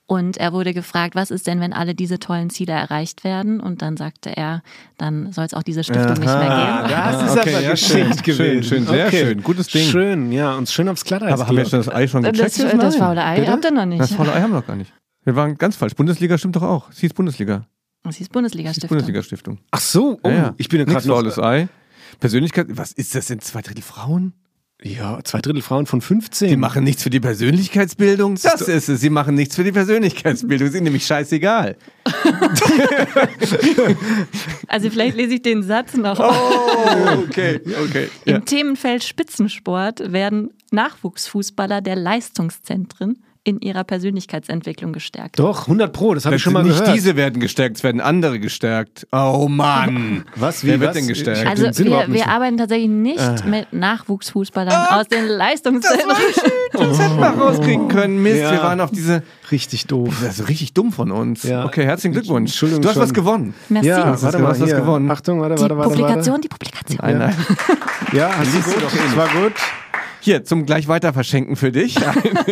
Und er wurde gefragt, was ist denn, wenn alle diese tollen Ziele erreicht werden? Und dann sagte er, dann soll es auch diese Stiftung nicht mehr geben. Das ist okay, aber ja, geschickt schön, gewesen. schön, schön, sehr schön. Gutes Ding. Schön, ja, uns schön aufs Glatteis Aber haben wir schon das Ei schon gecheckt? Das, das faule Ei Bitte? habt ihr noch nicht. Das faule Ei haben wir noch gar nicht. Wir waren ganz falsch. Bundesliga stimmt doch auch. Es hieß Bundesliga. Es hieß Bundesliga-Stiftung. Bundesliga-Stiftung. Ach so, oh, Ja, ja. ich bin ja Nix gerade noch... faules Ei. Persönlichkeit, was ist das denn? Zwei Drittel Frauen? Ja, zwei Drittel Frauen von 15. Sie machen nichts für die Persönlichkeitsbildung? Das ist es. Sie machen nichts für die Persönlichkeitsbildung. Sie sind nämlich scheißegal. Also vielleicht lese ich den Satz noch. Oh, okay, okay. Im Themenfeld Spitzensport werden Nachwuchsfußballer der Leistungszentren in ihrer Persönlichkeitsentwicklung gestärkt. Doch, 100 Pro, das habe ich schon mal nicht gehört. diese werden gestärkt, es werden andere gestärkt. Oh Mann. Was, wie, Wer wird was? denn gestärkt? Also wir, nicht wir arbeiten tatsächlich nicht mit Nachwuchsfußballern aus den Leistungszentren. Das hätten wir rauskriegen können. Mist, Ja. wir waren auf diese. Richtig doof. Das ist richtig dumm von uns. Ja. Okay, herzlichen Glückwunsch. Entschuldigung du hast schon. was gewonnen. Merci. Ja, hast warte du mal, hast was gewonnen. Achtung, warte, die warte, warte, Publikation, die Publikation. Nein, nein. Ja, hast du Liest du gut. eh Das nicht. war gut. Hier, zum gleich weiter verschenken für dich.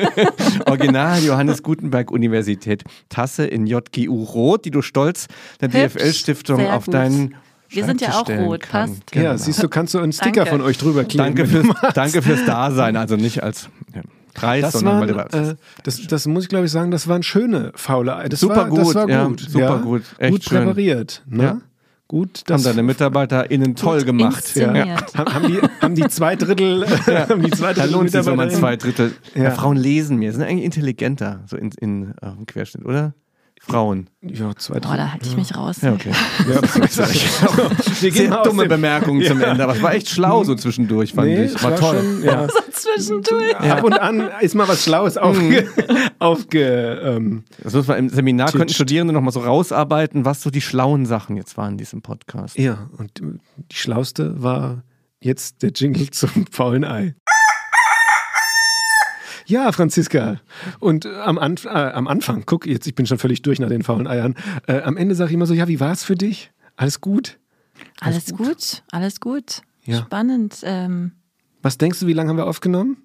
Original Johannes Gutenberg Universität Tasse in JGU Rot, die du stolz der DFL-Stiftung auf deinen Wir sind ja auch rot, kann. passt. Genau. Ja, siehst du, kannst du einen Sticker Danke. von euch drüber kleben. Danke fürs, danke fürs Dasein, also nicht als ja, Preis, Das sondern weil waren, du äh, das, das muss ich glaube ich sagen, das waren schöne faule Eier. Das Super war, Das gut, war ja, gut. super gut. Echt gut schön. präpariert. Ne? Ja. Gut, haben das deine MitarbeiterInnen toll gemacht. inszeniert. haben, haben, die, haben die zwei Drittel, haben die zwei Da Drittel lohnt sich so mal zwei Drittel. Ja. Ja. Frauen lesen mehr, sind eigentlich intelligenter, so in, in äh, im Querschnitt, oder? Frauen. Ja, zwei Boah, Drittel. da halte ich mich raus. Ja, okay. Ja, wir gehen Sehr dumme Bemerkungen zum Ende, aber es war echt schlau so zwischendurch, fand Nee, ich. es War, toll. schon, ja. So zwischendurch. Ab und an ist mal was Schlaues aufge, aufge ähm, Das muss man im Seminar könnten. Studierende noch mal so rausarbeiten, was so die schlauen Sachen jetzt waren in diesem Podcast. Ja, und die schlauste war jetzt der Jingle zum faulen Ei. Ja, Franziska. Und äh, am, Anf äh, am Anfang, guck jetzt, ich bin schon völlig durch nach den faulen Eiern. Äh, am Ende sage ich immer so, ja, wie war es für dich? Alles gut? Alles gut, alles gut. Ja. Spannend. Ähm, Was denkst du, wie lange haben wir aufgenommen?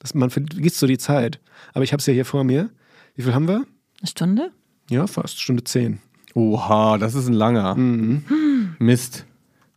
Das, man vergisst so die Zeit. Aber ich habe es ja hier vor mir. Wie viel haben wir? eine Stunde? Ja, fast Stunde zehn. Oha, das ist ein langer. Mist.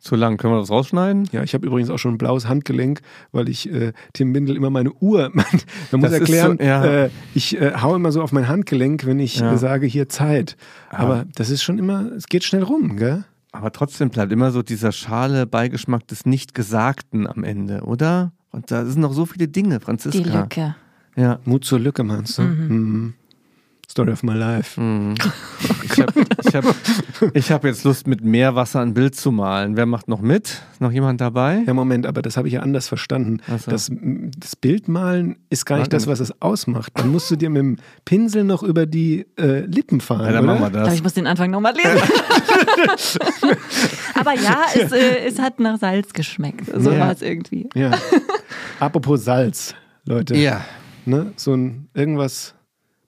Zu lang. Können wir das rausschneiden? Ja, ich habe übrigens auch schon ein blaues Handgelenk, weil ich äh, Tim Bindel immer meine Uhr. Man, man muss Das erklären, so- ja. äh, ich äh, hau immer so auf mein Handgelenk, wenn ich Ja. äh, sage, hier Zeit. Aber das ist schon immer, es geht schnell rum, gell? Aber trotzdem bleibt immer so dieser schale Beigeschmack des Nicht-Gesagten am Ende, oder? Und da sind noch so viele Dinge, Die Franziska. Lücke. Ja. Mut zur Lücke, meinst du? Mhm. Story of my life. Ich habe ich hab, ich hab jetzt Lust, mit Meerwasser ein Bild zu malen. Wer macht noch mit? Ist noch jemand dabei? Ja, Moment, aber das habe ich ja anders verstanden. So. Das, das Bildmalen ist gar nicht Warte das, was es ausmacht. Dann musst du dir mit dem Pinsel noch über die äh, Lippen fahren. Ja, dann oder? machen wir Ich glaube, das. ich muss den Anfang nochmal lesen. Aber ja, es, äh, es hat nach Salz geschmeckt. So Ja. war es irgendwie. Ja. Apropos Salz, Leute. Ja, Ne? So ein irgendwas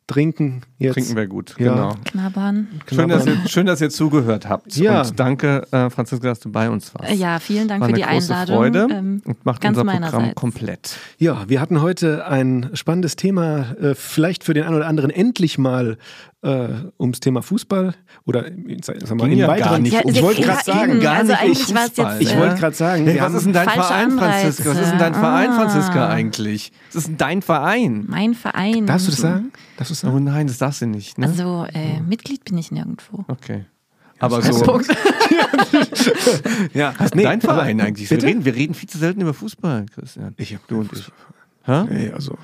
trinken jetzt. trinken wir gut. Ja. Genau. Knabbern. Schön dass, ihr, schön, dass ihr zugehört habt. Ja. Und danke, äh, Franziska, dass du bei uns warst. Äh, Ja, vielen Dank War für eine die große Einladung. Freude Ähm, und macht ganz unser Programm meinerseits. komplett. Ja, wir hatten heute ein spannendes Thema, äh, vielleicht für den einen oder anderen endlich mal äh, ums Thema Fußball oder sag mal, im ja weiteren. gar nicht Ja, um ich wollte ja, gerade sagen, gar also nicht eigentlich war es Fußball, jetzt. ich ja. wollte gerade sagen, Hey, was ist denn dein Verein, Franziska? Was ist denn dein Anreize. Verein, Ah. Franziska, eigentlich? Was ist denn dein Verein? Mein Verein. darfst du das sagen? Darfst du Oh sagen? nein, das darfst du nicht. Ne? Also äh, Mitglied bin ich nirgendwo. okay. Aber das so. Ja, Dein Verein eigentlich. Wir reden, wir reden viel zu selten über Fußball, Christian. Ich hab Du und ich. Hä? Nee, also.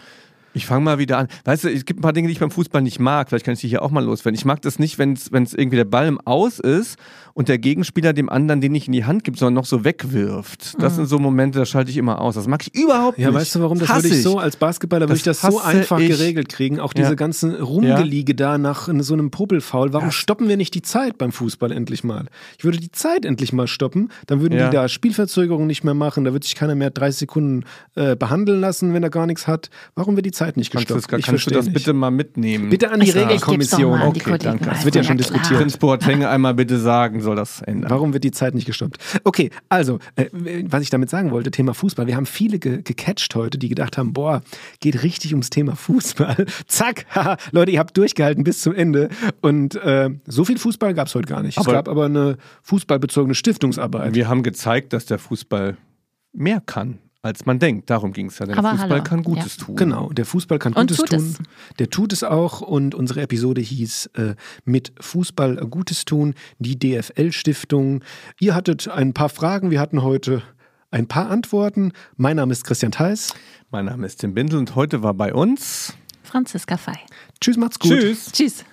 Ich fange mal wieder an. Weißt du, es gibt ein paar Dinge, die ich beim Fußball nicht mag. Vielleicht kann ich die hier auch mal loswerden. Ich mag das nicht, wenn es irgendwie der Ball im Aus ist und der Gegenspieler dem anderen den nicht in die Hand gibt, sondern noch so wegwirft. Das sind so Momente, da schalte ich immer aus. Das mag ich überhaupt Ja, nicht. weißt du warum? Das würde ich so als Basketballer würde ich Das so einfach ich. geregelt kriegen. Auch diese Ja. ganzen Rumgeliege da nach so einem Popelfoul. Warum stoppen wir nicht die Zeit beim Fußball endlich mal? Ich würde die Zeit endlich mal stoppen. Dann würden Ja. die da Spielverzögerungen nicht mehr machen. Da wird sich keiner mehr 30 Sekunden äh, behandeln lassen, wenn er gar nichts hat. Warum wird die Zeit nicht gestoppt? das, ich kannst du das nicht. bitte mal mitnehmen? Bitte an die doch Regelkommission. mal an die Okay, danke. Das wird ja schon klar. diskutiert. Prinz Boateng einmal bitte sagen, soll das ändern. Warum wird die Zeit nicht gestoppt? Okay, also, äh, was ich damit sagen wollte, Thema Fußball. Wir haben viele ge gecatcht heute, die gedacht haben, boah, geht richtig ums Thema Fußball. Zack, haha, Leute, ihr habt durchgehalten bis zum Ende. Und äh, so viel Fußball gab es heute gar nicht. es Aber- gab aber eine fußballbezogene Stiftungsarbeit. Wir haben gezeigt, dass der Fußball mehr kann, als man denkt. Darum ging es ja. Denn Aber Fußball hallo. kann Gutes Ja. tun. Genau, der Fußball kann Und Gutes tut tun. es. Der tut es auch und unsere Episode hieß äh, mit Fußball Gutes tun, die DFL-Stiftung. Ihr hattet ein paar Fragen, wir hatten heute ein paar Antworten. Mein Name ist Christian Theis. Mein Name ist Tim Bindel und heute war bei uns. Franziska Fei. Tschüss, macht's gut. Tschüss. Tschüss.